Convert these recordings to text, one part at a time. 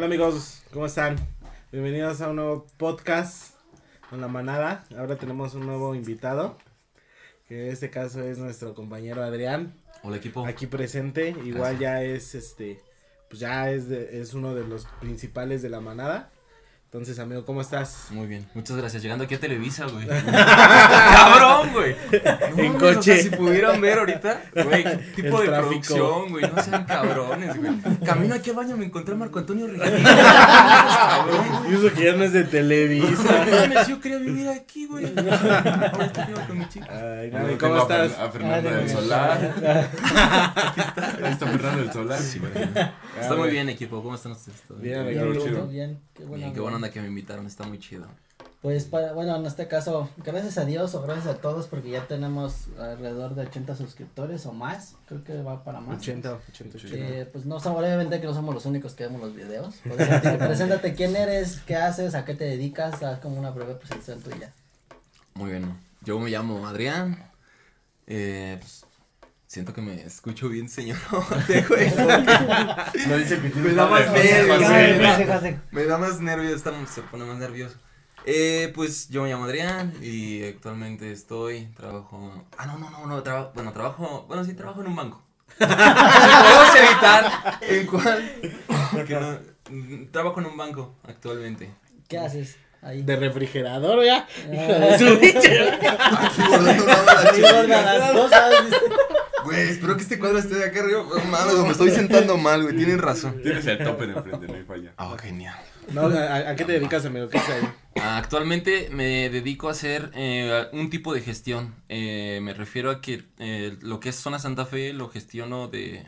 Hola amigos, ¿cómo están? Bienvenidos a un nuevo podcast con la manada. Ahora tenemos un nuevo invitado, que en este caso es nuestro compañero Adrián, Hola equipo. aquí presente. Igual ya es este, pues ya es, de- es uno de los principales de la manada. Entonces, amigo, ¿cómo estás? Muy bien, muchas gracias. Llegando aquí a Televisa, güey. Cabrón, güey. No En o coche. sea, si pudieran ver ahorita, güey, qué tipo El de tráfico. producción, güey. No sean cabrones, güey. Camino aquí al baño me encontré a Marco Antonio. Cabrón, Y eso que ya no es de Televisa. güey. Mames, Yo quería vivir aquí, güey. Ahora estoy vivo con mi chica. Ay, tengo ¿cómo a estás? A Fernando del de- Solar. Ahí está Fernando del Solar. Está muy bien, equipo. ¿Cómo están ustedes? ¿Todo Bien, Bien, chido. bien, qué buena Bien, qué buena onda. que me invitaron. Está muy chido. Pues para, bueno, en este caso, gracias a Dios o gracias a todos porque ya tenemos alrededor de 80 suscriptores o más, creo que va para más. 80, 80, 80. Eh, pues no somos, obviamente que no somos los únicos que vemos los videos. Tío, preséntate quién eres, qué haces, a qué te dedicas, haz como una breve presentación tuya. Muy bien. Yo me llamo Adrián. Eh, pues, siento que me escucho bien, señor. güey. No dice que tiene Me da más nervios. Me da más nervios, se pone más nervioso. Eh, pues yo me llamo Adrián y actualmente estoy, trabajo, ah no, no, no, no, trabajo, bueno, trabajo, bueno, sí, trabajo en un banco. Podemos evitar en cuál, que no, trabajo en un banco actualmente. ¿Qué haces ahí? De refrigerador, ya. Ah. Hijo de su Aquí guardando las cosas. Güey, espero que este cuadro esté de acá arriba. No mames, me estoy sentando mal, güey, tienen razón. Tienes el tope de enfrente, no hay falla. Ah, genial. No, ¿a, a qué te dedicas, amigo? ¿Qué es ahí? Actualmente me dedico a hacer eh, un tipo de gestión. Eh, me refiero a que eh, lo que es zona Santa Fe lo gestiono de,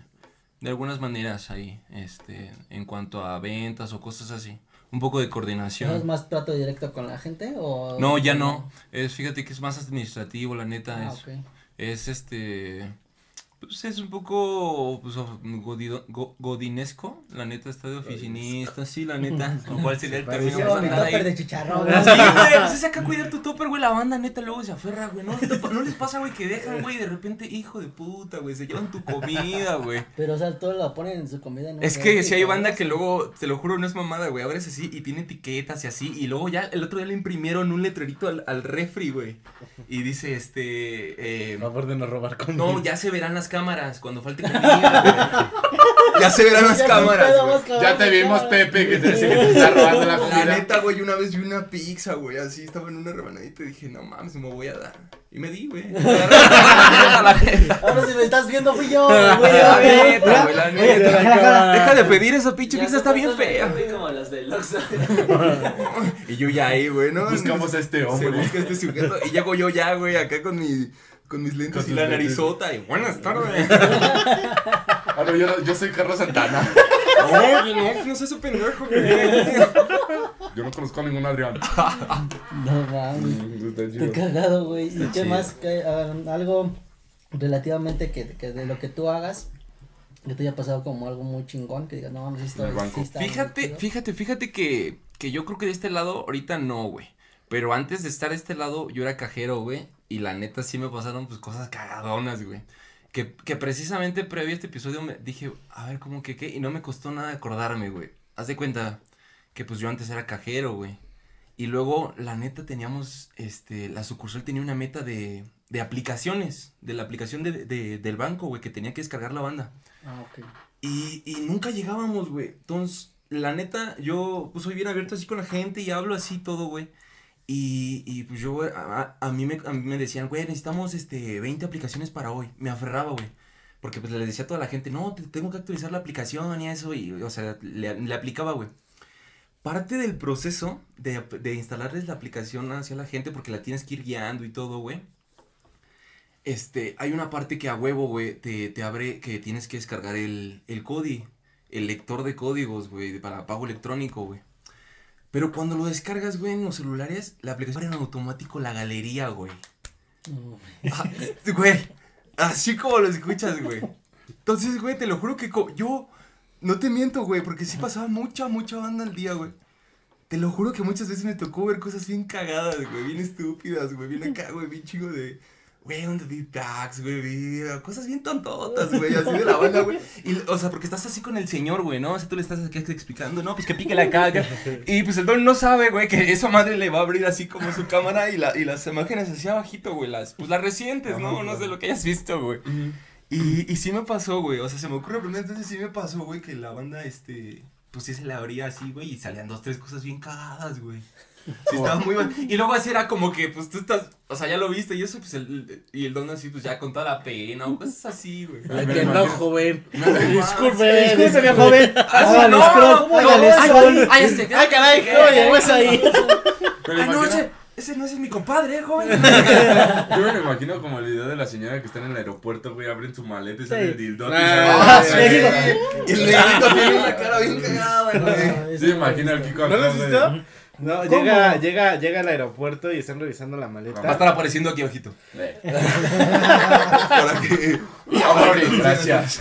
de algunas maneras ahí, este, en cuanto a ventas o cosas así. Un poco de ¿Haces coordinación. más trato directo con la gente o? No, ya no. Es, fíjate que es más administrativo, la neta. Ah, es, ok. es este. Pues es un poco pues, godido- go- godinesco. La neta está de oficinista, sí, la neta. ¿Cuál sería el término? Ahí. topper de chicharrón. Sí, güey, pues es acá cuidar tu topper, güey, la banda neta luego se aferra, güey, no, no, no les pasa, güey, que dejan, güey, de repente, hijo de puta, güey, se llevan tu comida, güey. Pero, o sea, todo lo ponen en su comida. un Es que si hay banda que luego, te lo juro, no es mamada, güey, abres así y tiene etiquetas y así, y luego ya el otro día le imprimieron un letrerito al, al refri, güey, y dice, este, eh, Por favor de no robar comida. no, ya se verán las cámaras cuando falte comida. Ya se verán las cámaras, güey. Ya te vimos. Pepe, que te dice que te está robando la La comida. neta, güey, una vez vi una pizza, güey, así, estaba en una rebanadita y dije, no mames, me voy a dar. Y me di, güey. La neta, Ahora si me estás viendo fui yo, güey. la güey. neta, güey, la neta. Deja de pedir esa pinche pizza, está bien fea. café Como las de Oxxo. Y yo ya ahí, güey, ¿no? Buscamos a este Se hombre. busca este sujeto. Y llego yo ya, güey, acá con mi. Con mis lentes Con y la lentes. narizota. Y buenas tardes. Ah, no, yo, yo soy Carlos Santana. No, no, no sé su pendejo, güey. Yo no conozco a ningún Adrián. No mames. Qué chido. cagado, güey. ¿Y Está qué chido. más? Que, ah, algo relativamente que, que de lo que tú hagas, que te haya pasado como algo muy chingón, que digas, no mames, esto En el banco. sí está Fíjate, chido". fíjate, fíjate que, que yo creo que de este lado ahorita no, güey. Pero antes de estar de este lado, yo era cajero, güey. Y la neta sí me pasaron pues cosas cagadonas, güey. Que, que precisamente previo a este episodio me dije, a ver, ¿cómo que qué? Y no me costó nada acordarme, güey. Haz de cuenta que pues yo antes era cajero, güey. Y luego, la neta, teníamos, este, la sucursal tenía una meta de, de aplicaciones, de la aplicación de, de- del banco, güey, que tenía que descargar la banda. Ah, ok. Y, y nunca llegábamos, güey. Entonces, la neta, yo pues soy bien abierto así con la gente y hablo así todo, güey. Y, y pues yo, a, a mí me, a mí me decían, güey, necesitamos este 20 aplicaciones para hoy. Me aferraba, güey. Porque pues le decía a toda la gente, no, te tengo que actualizar la aplicación y eso. Y, o sea, le, le aplicaba, güey. Parte del proceso de, de instalarles la aplicación hacia la gente, porque la tienes que ir guiando y todo, güey. Este, hay una parte que a huevo, güey, te, te abre que tienes que descargar el, el CODI, el lector de códigos, güey, para pago electrónico, güey. Pero cuando lo descargas, güey, en los celulares, la aplicación abre en automático la galería, güey. Ah, güey, así como lo escuchas, güey. Entonces, güey, te lo juro que yo no te miento, güey, porque sí pasaba mucha, mucha banda al día, güey. Te lo juro que muchas veces me tocó ver cosas bien cagadas, güey, bien estúpidas, güey, bien acá, güey, bien chico de, güey, ¿dónde vi packs, güey? Vi cosas bien tontotas, güey, así de la banda, güey. Y, o sea, porque estás así con el señor, güey, ¿no? O sea, tú le estás aquí explicando, no, pues que pique la caga. Y pues el don no sabe, güey, que esa madre le va a abrir así como su cámara y, la, y las imágenes así abajito, güey, las, pues las recientes, ¿no? No sé lo que hayas visto, güey. Y, y sí me pasó, güey, o sea, se me ocurre primero, entonces sí me pasó, güey, que la banda, este, pues sí se le abría así, güey, y salían dos, tres cosas bien cagadas, güey. Sí, estaba muy mal. Y luego así era como que, pues tú estás, o sea, ya lo viste y eso, pues el, y el don así, pues ya con toda la pena o cosas así, güey. Ay, que no, joven. Disculpe, Disculpe, mi joven. Ah, no, no, no, no, no, ay, este, Ay, caray, ¿cómo llegó ahí? Pero Ay, no, imagina- ese, ese no ese es mi compadre, eh, joven. Yo me lo imagino como el video de la señora que está en el aeropuerto, güey, abren su maleta y sale Sí. el dildo. Ah, sí. Y tiene una cara bien cagada, güey. Sí, imagina el Kiko ¿No lo has visto? No, ¿Cómo? llega, llega, llega al aeropuerto y están revisando la maleta. Va a estar apareciendo aquí abajito. Eh, Para que. Gracias.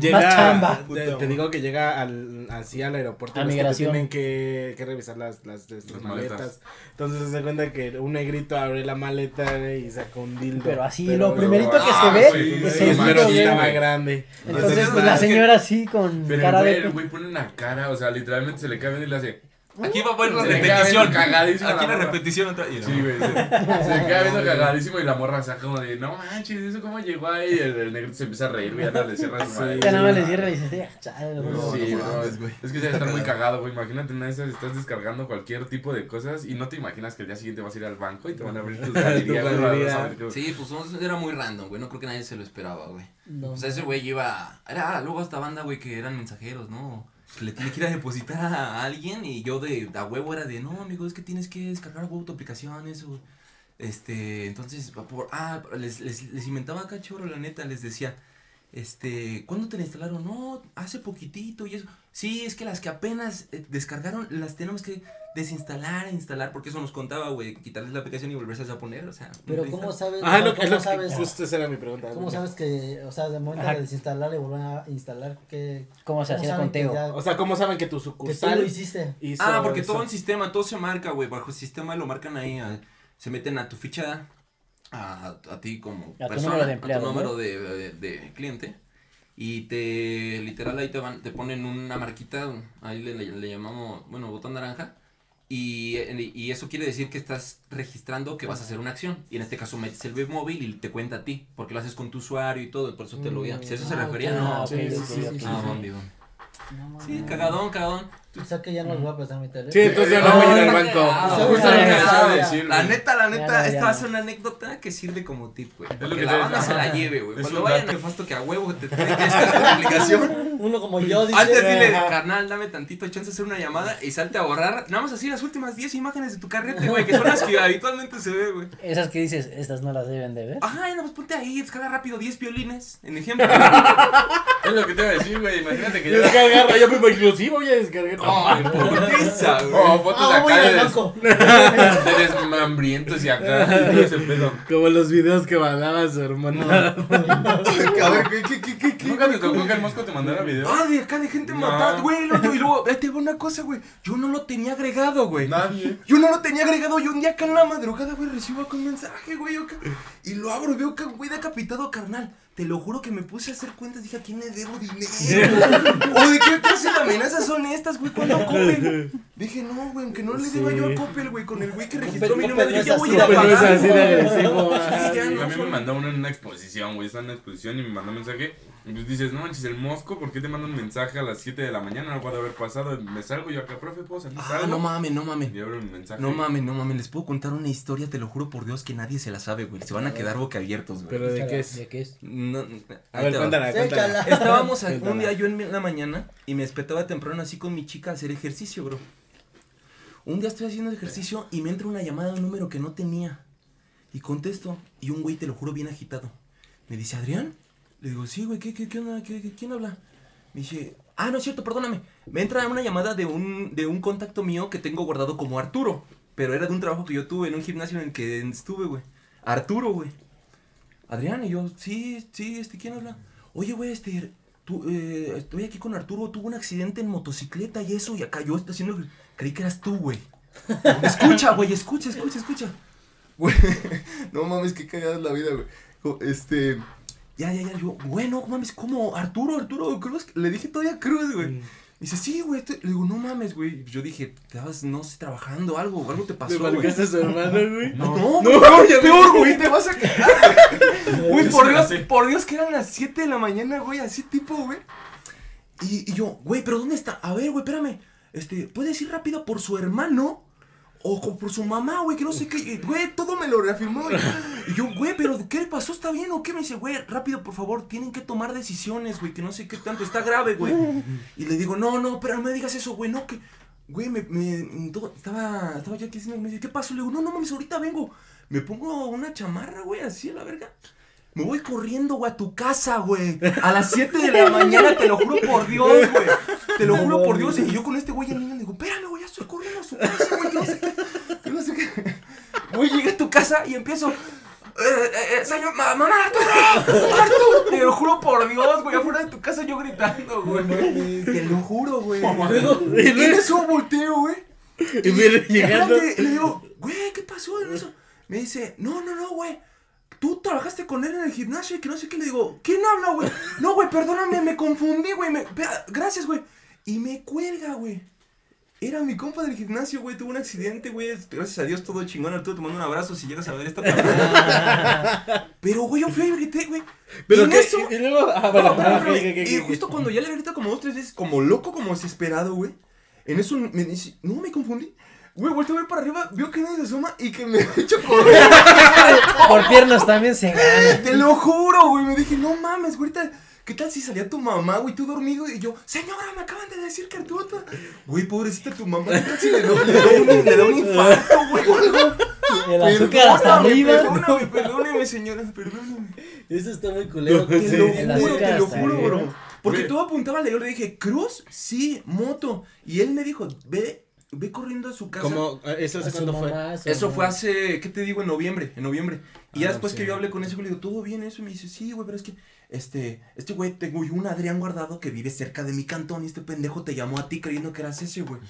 Llega. Te, te digo que llega al, así al aeropuerto. A los que migración. tienen que, que revisar las, las, las Las maletas. maletas. Entonces se da cuenta que un negrito abre la maleta güey, y saca un dildo. Pero así, Pero- lo primerito que Ah, se ve, sí, es pero sí estaba grande. Entonces, pues nada, la señora así con Pero cara güey, de. el güey pone una cara, o sea, literalmente se le cae y le hace. Aquí va a poner la repetición. viendo cagadísima Aquí la repetición otra. y Sí, güey. Se, queda viendo cagadísimo y la morra saca como de, no manches, ¿eso cómo llegó ahí? Y el, el negro se empieza a reír, güey, ya no le cierra su madre. Ya nada más le cierra y dice, "Ya, chale, No, bro". sí, no es, güey. es que debe estar muy cagado, güey. Imagínate una de esas, estás descargando cualquier tipo de cosas y no te imaginas que el día siguiente vas a ir al banco y te van a abrir tu galería, güey, galería. vas a ver qué- Sí, pues era muy random, güey. No creo que nadie se lo esperaba, güey. No. O sea, ese güey iba. Era luego esta banda, güey, que eran mensajeros, ¿no? Le tiene que ir a depositar a alguien y yo de a huevo era de, no, amigo, es que tienes que descargar huevo tu aplicación, eso. Este, entonces, por, ah, les, les, les inventaba acá chorro, la neta, les decía, este, ¿cuándo te la instalaron? No, hace poquitito y eso. Sí, es que las que apenas eh, descargaron las tenemos que desinstalar e instalar, porque eso nos contaba, güey, quitarles la aplicación y volverse a poner, o sea. Pero no ¿cómo sabes? Ah, lo, ¿Cómo es lo que, sabes? justo esa era mi pregunta. ¿Cómo sabes que, o sea, de momento Ajá. de desinstalar y volver a instalar, que ¿Cómo se hacía el conteo? ya- O sea, ¿cómo saben que tu que tú lo sucursal hiciste. hizo Ah, porque eso? todo el sistema, todo se marca, güey. Bajo el sistema lo marcan ahí. ah, se meten a tu ficha, a, a ti como A tu persona, número de a empleado, tu ¿no? número de, de- de cliente. Y te, literal, ahí te van, te ponen una marquita, ahí le, le- le llamamos, bueno, botón naranja. Y, y eso quiere decir que estás registrando que vas a hacer una acción. Y en este caso metes el web móvil y te cuenta a ti, porque lo haces con tu usuario y todo, por eso te lo guía. Si a eso se refería, no. Sí, cagadón, cagadón. O sea que ya no les voy a prestar mi teléfono. Sí, entonces ya no voy a ir al banco. Justo justo lo lo que que acabo acabo de de decir, La neta, la neta, Ya no, ya esta no. va a ser una anécdota que sirve como tip, güey. lo Que la banda se la lleve, güey. Es Cuando vayan dato. nefasto que a huevo te tienen que la aplicación. Uno como yo dice. Antes dile, Ajá. carnal, dame tantito chance de hacer una llamada y salte a borrar. Nada más así las últimas 10 imágenes de tu carrete, güey, que son las que habitualmente se ve, güey. Esas que dices, estas no las deben de ver. Ajá, nada más ponte ahí, descarga rápido 10 violines, en ejemplo. Es lo que te iba a decir, güey. Imagínate que ya. Descargar, yo me inclusive voy a descargar. Ay, putiza, güey. Oh, fotos Ah, acá de, des- de desmembrientos y acá. y ese pedo. Como los videos que mandaba su hermano. A ver, ¿qué, qué, qué, qué, qué? ¿Nunca te tocó que el mosco te mandara video? Ah, de acá de gente No. matada, güey. lo- Y luego, ahí te va una cosa, güey. Yo no lo tenía agregado, güey. Nadie. Yo no lo tenía agregado. Yo un día acá en la madrugada, güey, recibo acá un mensaje, güey. acá, y lo abro y veo que, güey, decapitado, carnal. Te lo juro que me puse a hacer cuentas. Dije, ¿a quién le debo dinero? ¿O de qué clase de amenazas son estas, güey? Cuando Coppel. Dije, no, güey, aunque no le deba Sí. yo a Coppel, güey, con el güey que registró mi número. Yo ya voy a no es pagar. así de agresivo. Sí, ya Sí, no a mí me mandó uno en una exposición, güey. Está en una exposición y me mandó un mensaje. Y pues dices, no manches, el mosco, ¿por qué te manda un mensaje a las 7 de la mañana? Algo ha de haber pasado. Me salgo yo acá, profe, ¿puedo salir? Ah, Salgo. no mames, no mames. Y abro mi mensaje. No mames, no mames, les puedo contar una historia, te lo juro por Dios que nadie se la sabe, güey. Se van a quedar boquiabiertos, güey. Pero de qué es. ¿De qué es? No, A ver, cuéntala, cuéntala. Estábamos un día yo en la mañana y me despertaba temprano así con mi chica a hacer ejercicio, bro. Un día estoy haciendo ejercicio y me entra una llamada de un número que no tenía. Y contesto y un güey, te lo juro, bien agitado. Me dice, ¿Adrián? Le digo, sí, güey, ¿qué, qué, qué onda? ¿Qué, qué- quién habla? Me dice, ah, no es cierto, perdóname. Me entra una llamada de un, de un contacto mío que tengo guardado como Arturo. Pero era de un trabajo que yo tuve en un gimnasio en el que estuve, güey. Arturo, güey. Adrián, y yo, sí, sí, este, ¿quién habla? Oye, güey, este, tú, eh, estoy aquí con Arturo, tuvo un accidente en motocicleta y eso, y acá yo estoy haciendo, creí que eras tú, güey. Escucha, güey, escucha, escucha, escucha. Güey, no mames, qué cagada es la vida, güey. Este, ya, ya, ya, yo, güey, no mames, ¿cómo? Arturo, Arturo Cruz, le dije todavía Cruz, güey. Mm. Dice, sí, güey, estoy-". le digo, no mames, güey. Yo dije, estabas, no sé, trabajando algo, algo te ¿Le pasó, güey. marcaste a su hermano, güey? No, no, peor, peor, güey, te vas a cagar. Güey, por Dios, por Dios que eran las 7 de la mañana, güey, así tipo, güey. Y, y yo, güey, pero ¿dónde está? A ver, güey, espérame. Este, ¿puedes ir rápido por su hermano? O co- por su mamá, güey, que no sé qué. Y, Güey, todo me lo reafirmó. güey. Y yo, güey, pero ¿qué le pasó? ¿Está bien o qué? Me dice, güey, rápido, por favor, tienen que tomar decisiones, güey, que no sé qué tanto. Está grave, güey. Y le digo, no, no, pero no me digas eso, güey, no, que. Güey, me, me, todo- estaba, estaba yo aquí me dice, ¿qué pasó? Le digo, no, no mames, ahorita vengo. Me pongo una chamarra, güey, así a la verga. Me voy corriendo, güey, a tu casa, güey. A las 7 de la mañana, te lo juro por Dios, güey. Te lo juro por Dios. Y yo con este güey, digo, espérame, güey, ya estoy corriendo a su casa, güey, que no sé qué. Que no sé qué. Güey, llegué a tu casa y empiezo. Eh, eh, eh, señor, ma- mamá, Arturo, Arturo. Te lo juro por Dios, güey, afuera de tu casa yo gritando, güey. Te lo juro, güey. Y en eso volteo, güey. Y viene llegando. espérate, le digo, güey, ¿qué pasó en eso? Me dice, no, no, no, güey. Tú trabajaste con él en el gimnasio y que no sé qué. Le digo, ¿quién habla, güey? No, güey, perdóname, me confundí, güey. me- Gracias, güey. Y me cuelga, güey. Era mi compa del gimnasio, güey. Tuvo un accidente, güey. Gracias a Dios, todo chingón. Arturo, te mando un abrazo si llegas a ver esta palabra. Pero, güey, yo fui y grité, güey. Pero y eso- Y luego. Ah, bueno, ah, justo cuando ya le grita como dos, tres veces, como loco, como desesperado, güey. En eso me dice, no, me confundí. Güey, volteo a ver para arriba, veo que nadie se asoma y que me he hecho correr. Por piernas también se gana. Te lo juro, güey. Me dije, no mames, güey. ahorita, ¿Qué tal si salía tu mamá, güey, tú dormido? Y yo, señora, me acaban de decir que está-". Güey, pobrecita tu mamá. ¿Qué tal si le, da un, infarto, güey? El azúcar hasta Perdóname, arriba. Perdóname, perdóname, señora, perdóname. Eso está muy culero. Te Sí, lo juro, te lo juro, bro. Porque todo apuntaba, le yo le dije, ¿Cruz? Sí, moto. Y él me dijo, ve, ve corriendo a su casa. Como, eh, ¿eso A hace cuándo fue? a Eso mamá. fue hace, ¿qué te digo? En noviembre, en noviembre. Y ya Ah, después sí. que yo hablé con ese güey, le digo, ¿todo bien eso? Y me dice, sí, güey, pero es que, este, este güey, tengo yo un Adrián guardado que vive cerca de mi cantón y este pendejo te llamó a ti creyendo que eras ese, güey.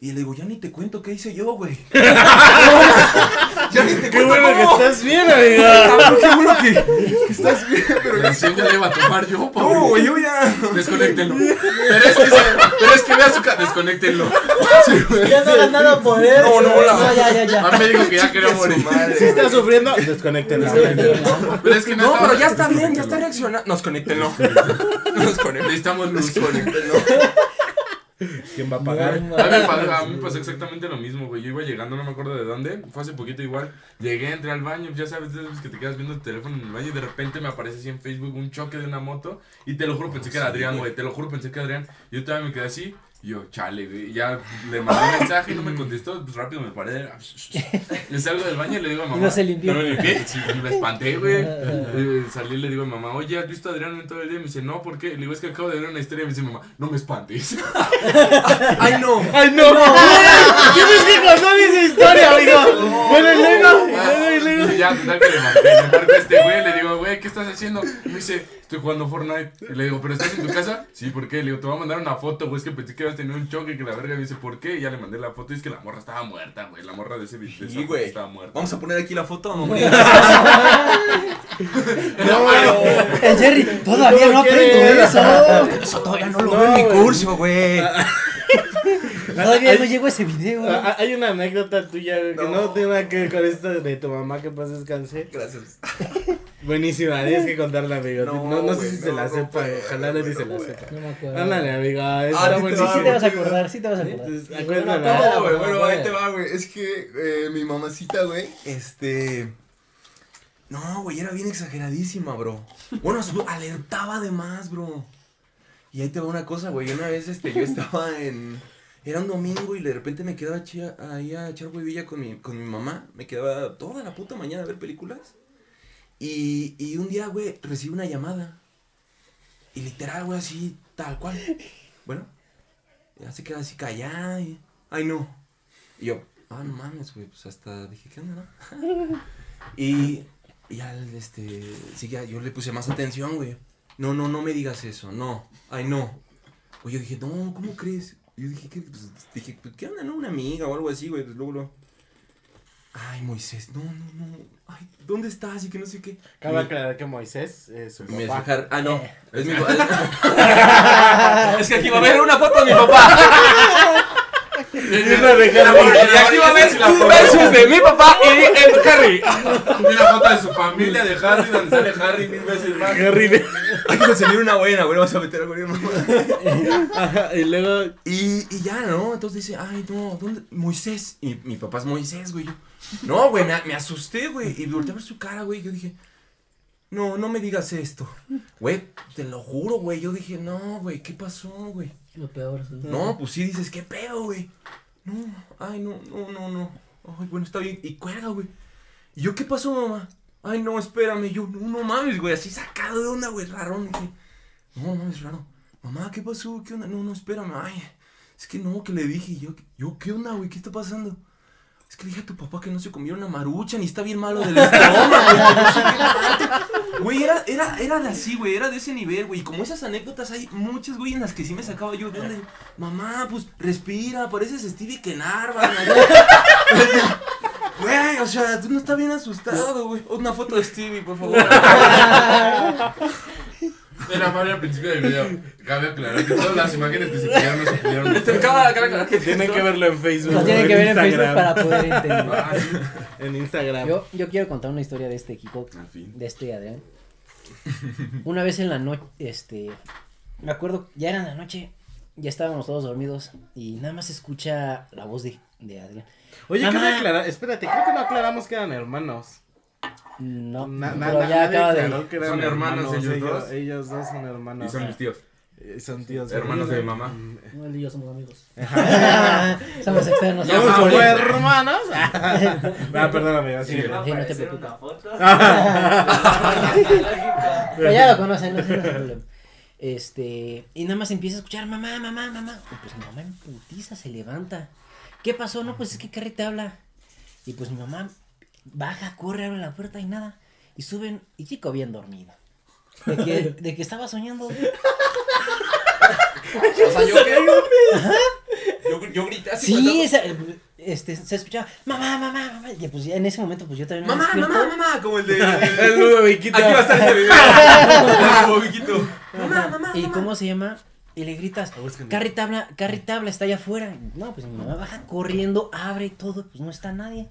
Y le digo, ya ni te cuento qué hice yo, güey. ya ni te Qué bueno que estás bien, amiga. Cabrón, qué bueno que, que estás bien, pero ya recién ya le iba a tomar yo, pobre. No, güey, yo ya. Desconéctenlo. Pero es que, se- pero es que vea su cara. Desconéctenlo. Ya no hagan nada por él. No, no, la- ya, ya, ya. A mí me dijo que ya quería morir. Si estás sufriendo, desconéctenla. Pero es que no, No, estaba- pero ya está bien, ya está reaccionando. Nos conéctenlo. Nos conéctenlo. Necesitamos luz. Desconéctenlo. ¿Quién va a pagar? No, A mí, me pasó, a mí me pasó exactamente lo mismo, güey. Yo iba llegando, no me acuerdo de dónde. Fue hace poquito igual. Llegué, entré al baño. Ya sabes, de esos que te quedas viendo el teléfono en el baño. Y de repente me aparece así en Facebook un choque de una moto. Y te lo juro, pensé que era Adrián, güey. Te lo juro, pensé que era Adrián. Yo todavía me quedé así. Yo, chale, güey. Ya le mandé un mensaje y no me contestó. Pues rápido me paré. Le salgo del baño y le digo a mamá. no se limpió. No me limpié. Sí, me espanté, güey. Eh, salí y le digo a mamá, oye, ¿has visto a Adrián en todo el día? Y me dice, no, ¿por qué? Le digo, es que acabo de ver una historia. Y me dice, mamá, no me espantes. Ay, no. ¡Ay, no! Tienes que contar esa historia, amigo. Bueno, y luego, y luego, y luego. Y ya, total que le marqué, le marco a este güey, le digo, güey, ¿qué estás haciendo? Y me dice, estoy jugando Fortnite. Y le digo, ¿pero estás en tu casa? Sí, ¿por qué? Le digo, te voy a mandar una foto, güey, es que pensé que ibas a tener un choque, que la verga. Y me dice, ¿por qué? Y ya le mandé la foto y es que la morra estaba muerta, güey. La morra de ese video Sí, güey. estaba muerta. Vamos a poner aquí la foto. No, No, güey. El Jerry, todavía no ¿Cómo aprendo eso. Eso todavía no lo No, veo en mi curso, güey. Todavía Hay- no llegó ese video. Ah, ah, Hay una anécdota tuya güey, que no. Tiene nada que ver con esto de tu mamá que pasa descanse. Gracias. Buenísima, tienes que contarla, amigo. No, No, no, sé güey, si se la no sepa, ojalá no nadie se la sepa. No me acuerdo. Ándale, amiga, Ah, está sí te Sí, buenísimo. sí te vas a acordar, sí te vas a acordar. Sí, acuérdala. bueno, No, güey, bueno, güey. ahí te va, güey. Es que eh, mi mamacita, güey, este. No, güey, era bien exageradísima, bro. Bueno, su- alertaba de más, bro. Y ahí te va una cosa, güey. Una vez, este, yo estaba en. Era un domingo y de repente me quedaba ahí a echar huevilla con mi, con mi mamá. Me quedaba toda la puta mañana a ver películas. Y, y un día, güey, recibí una llamada. Y literal, güey, así, tal cual. Bueno, ya se queda así callada y... Ay, no. Y yo, ah, no mames, güey, pues hasta dije, ¿qué onda, no? y, y ya, este, sí, ya, yo le puse más atención, güey. No, no, no me digas eso, no. Ay, no. Güey, yo dije, no, ¿cómo crees? Y yo dije, ¿qué? Pues, dije, pues, ¿qué onda, no? Una amiga o algo así, güey, pues luego, luego. ay, Moisés, no, no, no, ay, ¿dónde estás? Y que no sé qué. Cabe aclarar que Moisés es su Me papá. ah, no, es mi Es que aquí va a haber una foto de mi papá. Y una de Y Harry. aquí va a haber un versus de mi papá y el Harry. Y una foto de su familia de Harry, donde sale Harry mil veces más. Harry de- Hay que conseguir una buena, güey, vamos a meter algo bien mamá. Ajá, y luego Y, y ya, ¿no? Entonces dice, ay, no, ¿dónde? Moisés. Y mi papá es Moisés, güey. Yo, no, güey, me, me asusté, güey. Y volteé a ver su cara, güey. Yo dije, no, no me digas esto. Güey, te lo juro, güey. Yo dije, no, güey, ¿qué pasó, güey? Lo peor. sí. No, pues sí dices, ¿qué pedo, güey? No, ay, no, no, no, no. Ay, bueno, está bien. Y cuelga, güey. ¿Y yo qué pasó, mamá? Ay, no, espérame. Yo, no, no mames, güey. Así sacado de onda, güey, raro. Dije, no, no mames, raro. Mamá, ¿qué pasó? ¿Qué onda? No, no, espérame. Ay, es que no, que le dije. Y yo, yo, ¿qué onda, güey? ¿Qué está pasando? Es que le dije a tu papá que no se comiera una marucha ni está bien malo del estómago, güey. no sé qué. Güey, era, era, era de así, güey, era de ese nivel, güey. Y como esas anécdotas hay muchas, güey, en las que sí me sacaba yo de Mamá, pues respira, pareces Stevie Kenarvan. Güey, o sea, tú no estás bien asustado, güey. Una foto de Stevie, por favor. Era Mario al principio del video. Cabe aclarar que todas las imágenes que se pidieron no se pidieron. Este, cada- cada- cada- que tienen que verlo en Facebook. Lo tienen que ver en Facebook para poder entender. Ah, sí. En Instagram. Yo, yo quiero contar una historia de este Kiko, Al fin. de este Adrián. Una vez en la noche, este, me acuerdo, ya era en la noche, ya estábamos todos dormidos y nada más se escucha la voz de, de Adrián. Oye, Mamá. cabe aclarar, espérate, creo que no aclaramos que eran hermanos. No, Na- na- pero na- ya nadie acaba de... aclaró que eran Son hermanos ellos ellos, dos. ellos dos son hermanos. Y son mis tíos. Eh, Son tíos. Hermanos de mi mamá. No, él y yo somos amigos. Somos externos. ¿Somos Ah, hermanos? ah, perdóname, así. Sí. Sí, no te preocupes. foto. Pero ya lo conocen, no sé, no hay problema. Este, y nada más empieza a escuchar, mamá, mamá, mamá. Y pues mi mamá en putiza se levanta. ¿Qué pasó? No, pues es que Carrie te habla. Y pues mi mamá baja, corre, abre la puerta y nada. Y suben, y Chico bien dormido. De que, de que estaba soñando. O sea, yo qué. Yo, yo grité así. Sí, esa, este, se escuchaba, mamá, mamá, mamá. Y pues ya en ese momento, pues yo también me Mamá, mamá, mamá, como el de. El nudo Viquito. Aquí va a estar ese video. Mamá, mamá. ¿Y mamá. cómo se llama? Y le gritas, Carrie te habla, Carrie te habla, está allá afuera. No, pues mi mamá baja corriendo, abre y todo, pues no está nadie.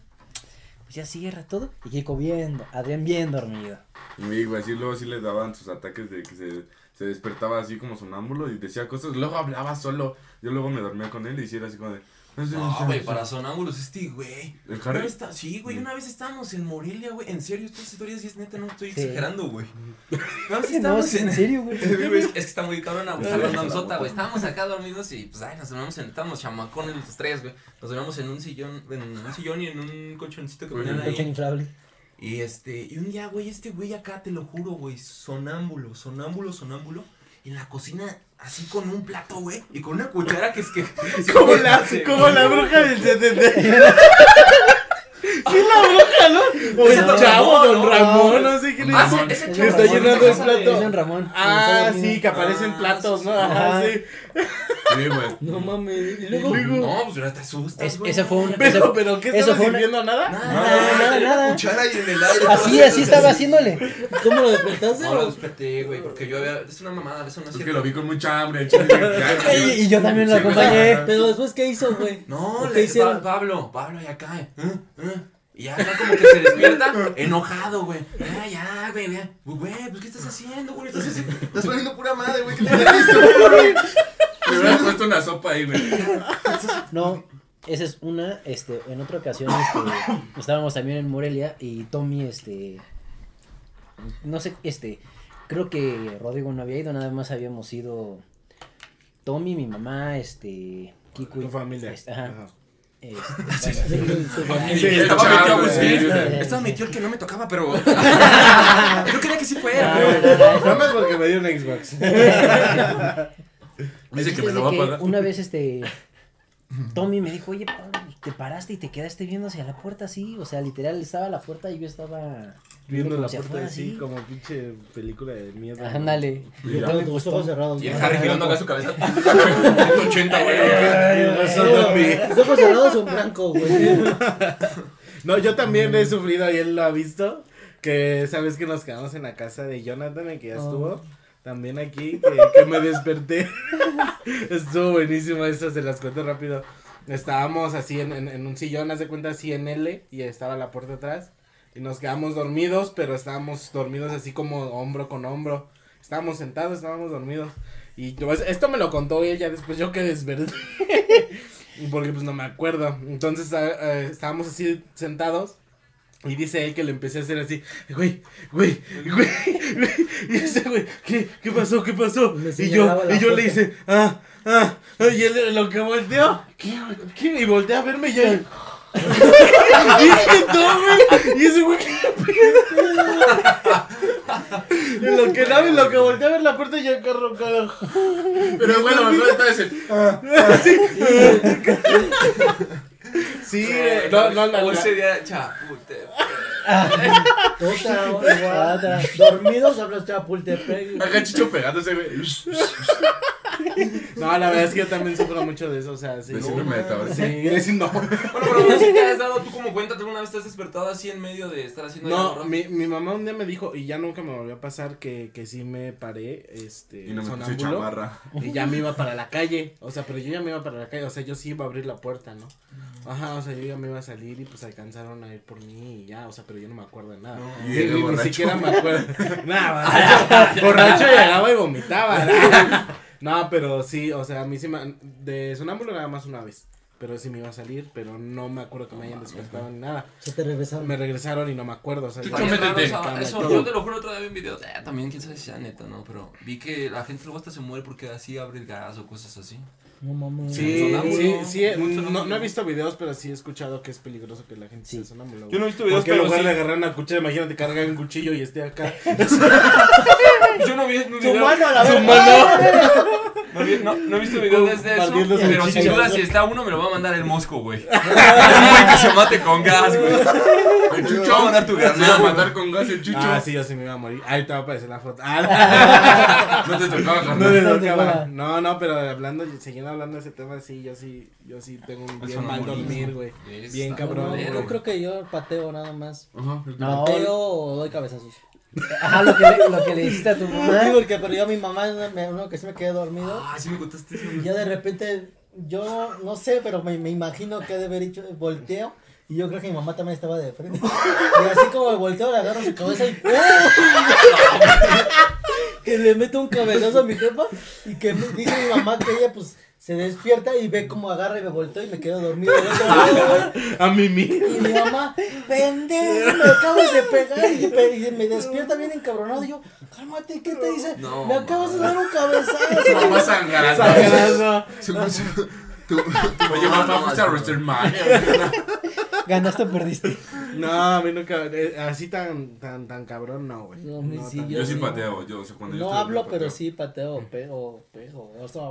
Pues ya cierra todo. Y Kiko viendo, Adrián bien dormido. Y güey, así luego sí le daban sus ataques de que se, se despertaba así como sonámbulo y decía cosas. Luego hablaba solo. Yo luego me dormía con él y hiciera así como de. No, güey, para sonámbulos este, güey. ¿El Una Harry? vez está- sí, güey, una vez estábamos en Morelia, güey. En serio, estas historias sí es neta, no estoy Sí. exagerando, güey. Una vez estábamos en serio, güey. Es que es que está muy cabrona, güey. Güey. Estábamos acá dormidos y pues ay, nos dormimos en, estábamos chamacones los tres, güey. Nos dormimos en un sillón, en un sillón y en un colchoncito que Un inflable. Y este, y un día, güey, este güey acá, te lo juro, güey, sonámbulo, sonámbulo, sonámbulo, en la cocina, así con un plato, güey, y con una cuchara que es que. Como la, como la bruja del 70. Sí, la bruja, ¿no? O el Don chavo, Ramón, don ¿no? Ramón, no sé quién es. Ah, ese Que chavo está Ramón, llenando el plato. Ramón. Ah, Sí, que aparecen Ah, platos, ¿no? Ajá, sí. Sí, güey. No mames. Y luego- No, pues ahora te asustas, Es- güey. ese fue un. Pero, ese- pero, ¿qué estaba fue una- sirviendo? ¿Nada? Nada, nada, nada, nada. cuchara y en el aire. Así, así estaba haciéndole. ¿Cómo lo despertaste? No, lo desperté, güey, porque yo había. Es una mamada, eso no es Es que cierto. lo vi con mucha hambre. Y, y yo también lo acompañé. Pero después, ¿qué hizo, güey? No, ¿O le ¿Qué hicieron? Pa- Pablo, Pablo ya cae. ¿eh? ¿eh? Y ya acá como que se despierta enojado, güey. Ya, ya, güey, ya. Güey, pues ¿qué estás haciendo, güey? Estás haciendo. Estás poniendo pura madre, güey. ¿Qué te has visto, güey? Me hubieras puesto una sopa ahí, güey. No, esa es una, este, en otra ocasión, este, estábamos también en Morelia y Tommy, este, no sé, este, creo que Rodrigo no había ido, nada más habíamos ido Tommy, mi mamá, este, Kiko y Tu familia. este, ajá, Ajá. Este. Sí, Estaba. Agustín. Tío el que no me tocaba, pero. Yo quería que sí fuera, No, más porque me dio un Xbox. El Dice que me lo va a pagar. Una vez este Tommy me dijo, oye, Pablo, te paraste y te quedaste viendo hacia la puerta así. O sea, literal estaba la puerta y yo estaba Viendo la puerta así, como pinche película de miedo. Ándale. Y Y ya. Tommy, Con pues, los ojos cerrados. Y el ¿no? Harry girando acá su cabeza. 180, güey. Los ojos cerrados son blancos, güey. No, yo también he sufrido y él lo ha visto. Que sabes que nos quedamos en la casa de Jonathan, el que ya Oh. estuvo. También aquí, que, que me desperté. Estuvo buenísimo eso, se las cuento rápido. Estábamos así en, en, en un sillón, haz de cuenta así en L, y estaba la puerta atrás. Y nos quedamos dormidos, pero estábamos dormidos así como hombro con hombro. Estábamos sentados, estábamos dormidos. Y pues, esto me lo contó ella, después yo que desperté. Porque pues no me acuerdo. Entonces ah, ah, estábamos así sentados. Y dice él que le empecé a hacer así, güey, güey, güey, güey. Y ese güey, ¿qué, ¿qué pasó? ¿Qué pasó? Y yo, y yo le hice, ah, ah, ah", y él lo que volteó, ¿qué, qué? Y volteé a verme y yo, y y ese güey. Y lo que y lo que volteé a ver la puerta y yo acá roncado. Pero bueno, mejor está ese. Sí, no, no, la, O la- ese día, chapute. Otra, otra. Dormidos hablas Chapultepec. Acá Chicho pegándose, güey. no, la verdad es que yo también sufro mucho de eso, o sea, sí. Meta, ¿verdad? Sí, sí, no. Bueno, pero si te has dado tú como cuenta, ¿alguna vez te has despertado así en medio de estar haciendo No, mi, mi mamá un día me dijo, y ya nunca me volvió a pasar, que, que sí me paré, este, Y no me puse chamarra. y ya me iba para la calle, o sea, pero yo ya me iba para la calle, o sea, yo sí iba a abrir la puerta, ¿no? Ajá, o sea, yo ya me iba a salir y pues alcanzaron a ir por mí y ya, o sea, pero yo no me acuerdo de nada. Y Y, y ni borracho. siquiera me acuerdo. Nada, borracho, borracho llegaba y vomitaba. No, pero sí, o sea, a mí sí me, de sonámbulo nada más una vez. Pero sí me iba a salir, pero no me acuerdo que me hayan despertado ni nada. Se te regresaron. Me regresaron y no me acuerdo, o sea, eso, yo te lo juro otra vez vi un video, eh, también quién sabe si sea neta, ¿no? Pero vi que la gente luego hasta se muere porque así abre el gas o cosas así. No mames. Sí, sí, sí, no, no he visto videos, pero sí he escuchado que es peligroso que la gente Sí. sea sonámbula. Yo no he visto Porque en pero lugar sí. de agarrar una cuchara, imagínate cargar un cuchillo y esté acá. Yo no vi un Su video. mano a la Su mano. No, vi- no, no he visto videos de eso. Pero sin duda, si está uno, me lo va a mandar el mosco, güey. Un güey que se mate con gas, güey. El Chucho va a mandar tu Se iba a granada. matar con gas el Chucho. Ah, sí, yo sí me iba a morir. Ahí te va a aparecer la foto. Ah, No te tocaba, no, me No te tocaba. va. no, no, pero hablando, siguiendo hablando de ese tema, sí, yo sí, yo sí tengo un bien mal dormir, güey. Bien cabrón, yo creo que yo pateo nada más. Ajá. No, Pateo o doy cabezazos. Ajá, lo que, le, lo que le hiciste a tu Sí, mamá. porque pero yo a mi mamá me, uno que sí me quedé dormido. Ah, sí me contaste eso. Y ya de repente, yo no sé, pero me, me imagino que ha de haber hecho, volteo. Y yo creo que mi mamá también estaba de frente. Y así como volteo, le agarro su cabeza y ¡pum! Que le meto un cabezazo a mi jefa. Y que me- dice mi mamá que ella, pues, se despierta y ve cómo agarra y me volteo y me quedo dormido. del otro lado, güey. A mí mismo. Y mi mamá, pendejo, me acabas de pegar. Y, me despierta bien encabronado. Y yo, cálmate, ¿qué te dice? No, me acabas de dar un Mamá cabezazo. sangrando. Sangrando. Su- tu- mamá, fuiste a WrestleMania. Ganaste o perdiste. No, a mí nunca, eh, así tan, tan, tan cabrón, no, güey. No, mi sí, Yo sí sí. pateo, yo, o sea, cuando yo No estoy hablo, dormido, pero pateo. sí pateo, pego, pego. O sea,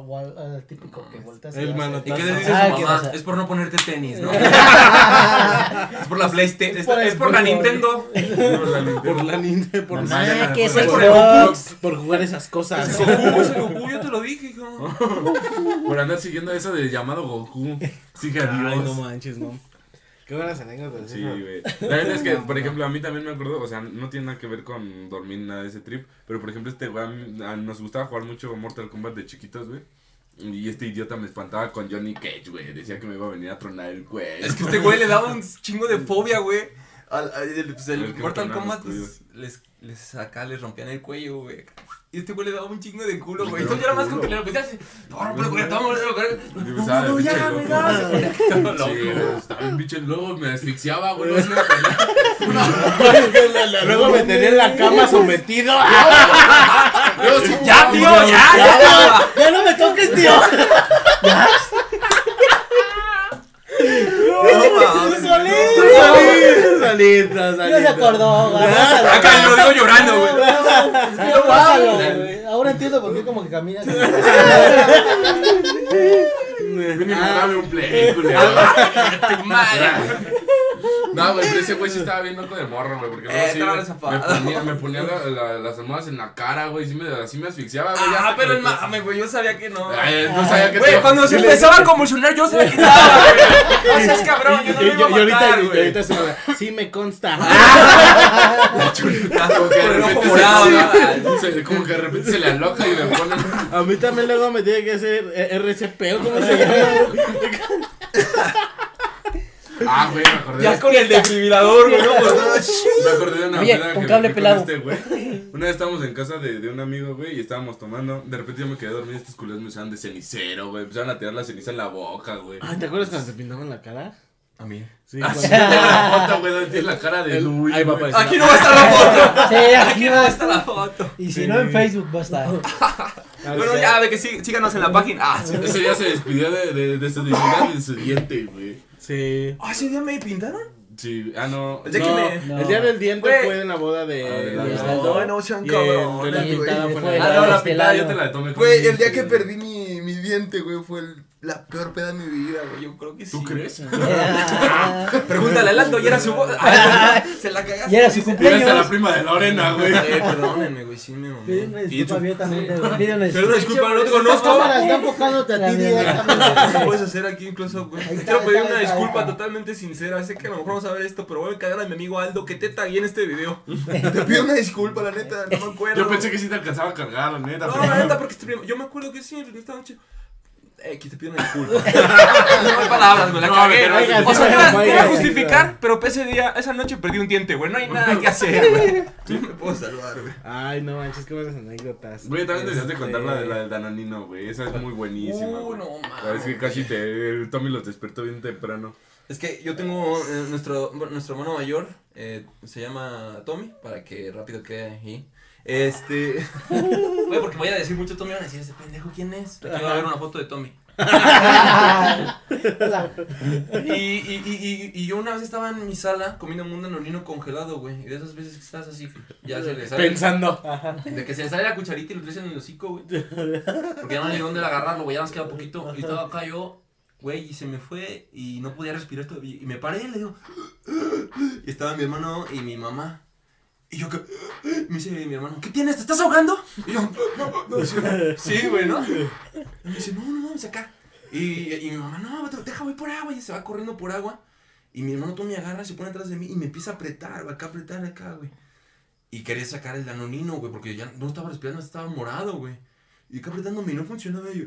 al, típico que volteas. El manotazo. ¿Y qué le dices Ah, a su ¿qué mamá? Es por no ponerte tenis, ¿no? es por la PlayStation. Es, por el es por la. Nintendo. Por la Nintendo. Por la ¿qué es por- Xbox? por jugar esas cosas. Es Goku, es el Goku, yo te lo dije, hijo. Por andar siguiendo eso de llamado Goku. Sigue a Ay, no manches, no. Qué buenas anécdotas. Sí, güey. La verdad es que, por ejemplo, a mí también me acuerdo, o sea, no tiene nada que ver con dormir nada de ese trip, pero por ejemplo, este güey, nos gustaba jugar mucho Mortal Kombat de chiquitos, güey. Y este idiota me espantaba con Johnny Cage, güey. Decía que me iba a venir a tronar el cuello. Es que este güey le daba un chingo de fobia, güey. Al, al- el, pues, el Mortal Kombat pues, les, les acá les rompían el cuello, güey. Y este güey le daba un chingo de culo, güey. Entonces yo era más que le decía así, no, no, pero güey, toma, no, no, ya, me loco. das. Estaba bien pinche luego me asfixiaba, güey. Se. Luego me tenía en la cama sometido. Ya, tío, ya, ya, ya. ¡Ya no me toques, tío! No, mames, ¡Tú solito! Solito, solito, Ya se acordó, güey. Acá lo digo llorando, güey. Ahora entiendo por qué como que caminas. Ven y me dame un play, culero. Tu madre. No, güey, pero ese güey sí estaba bien loco de morro, güey. Porque Eh, luego sí, estaba güey, resapado. me ponía, me ponía la- la- las almohadas en la cara, güey. Sí me, así me asfixiaba, güey. Ah, pero me- mame, güey, yo sabía que no. Ay, no sabía que Güey, te- cuando se empezaba a convulsionar, yo se la quitaba, güey. No seas cabrón, yo no lo iba a y ahorita, matar, güey. ahorita se me sí me consta. Como que de repente morado, se- ¿no? Como que de repente se le aloca y le ponen. A mí también luego me tiene que hacer eh, RCP o cómo se llama. Ah, güey, me acordé. Ya con el desfibrilador, güey, no, pues, Me acordé de una Oye, con que cable pelado. este güey. Una vez estábamos en casa de, de un amigo, güey, y estábamos tomando. De repente yo me quedé dormido y estos culeros me usaban de cenicero, güey. Empezaron a tirar la ceniza en la boca, güey. Ay, ¿te acuerdas cuando te pintaban la cara? A mí. Sí, Ah, cuando- sí, de la foto, güey, donde tienes la cara de Luis. ahí va a güey. aparecer. Aquí no va a estar la foto. Sí, Aquí aquí no va a estar la foto. Y si Sí. no en Facebook va a estar. Ah, Bueno, ya, de que sí, síganos en la página. Ah, sí. Ese día se despidió de, de, de su dignidad y de su diente, güey. Sí. Ah, ¿ese día me pintaron? Sí, ah, no. El día que No, me- No. El día del diente fue en la boda de, Ah, de la- de No, no sean el- Ah, no, la pintada yo lado. te la tomé Güey, el día que perdí mi, mi diente, güey, fue el- la peor peda de mi vida, güey. Yo creo que sí. ¿Tú crees? Pregúntale a Lando, y era su voz. Se la cagaste. Y era su Eres a la cumpleaños. prima de Lorena, güey. Eh, perdónenme, güey, sí me mamé. Pide una Y disculpa abiertamente, güey. Pide una Perdón, disculpa, no te conozco. están enfocándote a ti directamente. ¿Qué puedes hacer aquí incluso, güey? Está, quiero pedir está, una está, disculpa está. totalmente sincera. Sé que a lo mejor vamos a ver esto, pero voy a cagar a mi amigo Aldo que te tagué en este video. Te pido una disculpa, la neta, no me acuerdo. Yo pensé que sí te alcanzaba a cargar, la neta. No, la neta, porque este- yo me acuerdo que sí, esta noche. Eh, que te pido una disculpa. no hay palabras, güey, la No, cagué. pero oiga, o sea, iba, oiga, iba a sí, justificar, pero ese día, esa noche perdí un diente, güey. No hay nada que hacer, güey. Tú me puedo salvar, güey. Ay, no manches, qué buenas anécdotas. Güey, también deberías de Este, contar la, de- la del Danonino, güey. Esa es muy buenísima. Uh, no La vez que mames. casi te, el Tommy los despertó bien temprano. Es que yo tengo eh, nuestro, nuestro hermano mayor, eh, se llama Tommy, para que rápido quede ahí. Este. Güey, porque voy a decir mucho Tommy, van a decir, ese pendejo, ¿quién es? Aquí va a ver una foto de Tommy. Y, y, y, y, y yo una vez estaba en mi sala comiendo un danonino congelado, güey. Y de esas veces que estás así, ya se le sale. Pensando. De que se le sale la cucharita y lo traes en el hocico, güey. Porque ya no hay dónde agarrarlo, güey. Ya nos queda poquito. Y estaba acá yo, güey, y se me fue y no podía respirar todavía. Y me paré y le digo. Y estaba mi hermano y mi mamá. Y yo que. Me dice mi hermano, ¿qué tienes? ¿Te estás ahogando? Y yo, no, no. Sí, güey, ¿no? Y me dice, no, no, no, acá. Y, y mi mamá, no, deja, voy por agua. Y se va corriendo por agua. Y mi hermano Tommy agarra, se pone atrás de mí y me empieza a apretar, acá, apretar acá, güey. Y quería sacar el danonino, güey, porque ya no estaba respirando, estaba morado, güey. Y acá apretándome y no funcionaba. Y, yo,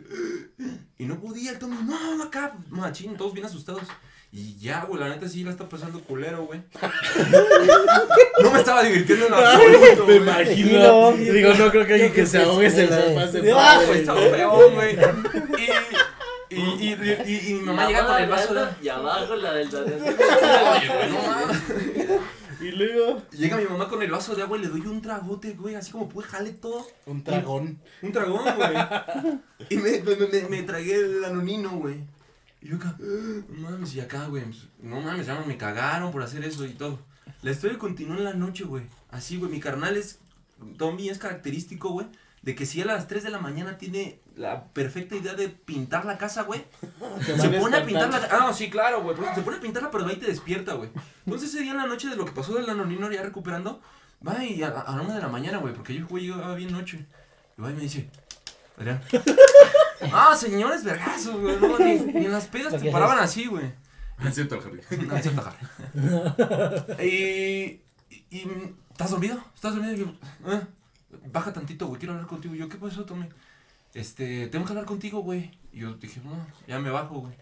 y no podía, el Tommy, no, no, acá, machín, todos bien asustados. Y ya, güey, la neta sí la está pasando culero, güey. No me estaba divirtiendo en absoluto, Me güey. imagino. Digo, Digo, no creo que alguien que se ahogue se la pase. Ah, pues estaba güey. feo, güey. Y, y, y, y, y- y mi mamá llega con el vaso de... Y abajo la del güey. Y luego, Llega mi mamá con el vaso de agua y le doy un tragote, güey, así como pude, jale todo. un dragón. Un dragón, güey. Y me, me, me, me tragué el anonino, güey. Y yo acá, no mames, y acá, güey, pues, no mames, ya me cagaron por hacer eso y todo. La historia continúa en la noche, güey. Así, güey, mi carnal es, Tommy es característico, güey, de que si él a las 3 de la mañana tiene la perfecta idea de pintar la casa, güey, se pone a pintar la Ah, no, sí, claro, güey. por eso Se pone a pintarla, pero ahí te despierta, güey. Entonces ese día en la noche de lo que pasó del anonino ya recuperando, va y a, a la una de la mañana, güey, porque yo güey llegaba bien noche. Y va y me dice, Adrián. Ah, señores vergazos, güey. No, ni, ni en las pedas te paraban así, güey. Es cierto, Harry. No, es cierto, Harry. y, y, ¿Estás dormido? ¿Estás dormido? Yo, "Ah, baja tantito, güey, quiero hablar contigo. Yo, ¿qué pasó, Tommy? Este, tengo que hablar contigo, güey. Y yo dije, no, ya me bajo, güey.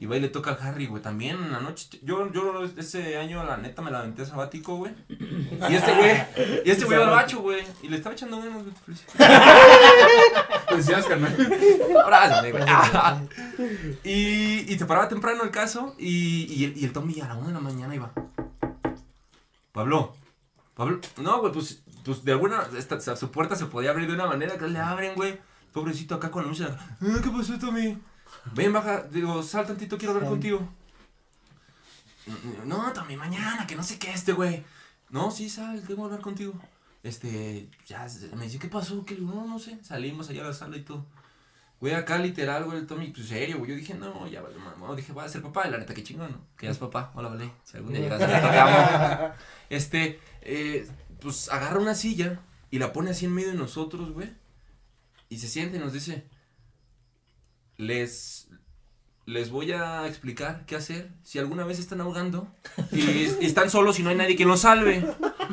Y va y le toca al Harry, güey, también en la noche. Yo, yo ese año, la neta, me la aventé sabático, güey. Y este güey, y este güey al bacho, güey. Y le estaba echando ganas, güey. Decías, carnal. Abrázame, güey. Ah. y, y te paraba temprano el caso y, y, el, y el Tommy a la una de la mañana iba. Pablo, Pablo, no, güey, pues, pues de alguna, esta, su puerta se podía abrir de una manera que le abren, güey. Pobrecito acá con la música. "Ah, ¿Qué pasó, Tommy? Ven, baja, digo, sal tantito, quiero hablar contigo. No, Tommy, mañana, que no sé qué este, güey. No, sí, sal, tengo que hablar contigo. Este, ya, me dice, ¿qué pasó? Digo, No, no sé. Salimos allá a la sala y todo. Güey, acá literal, güey, el Tommy, pues serio, güey. Yo dije, no, ya vale, mamá. Dije, voy a ser papá. Y la neta, qué chingón, ¿no? Que ya es papá. Hola, vale. Si algún día llegas a. Este, eh, pues agarra una silla y la pone así en medio de nosotros, güey. Y se siente y nos dice, les, les voy a explicar qué hacer si alguna vez están ahogando y, y están solos y no hay nadie que los salve.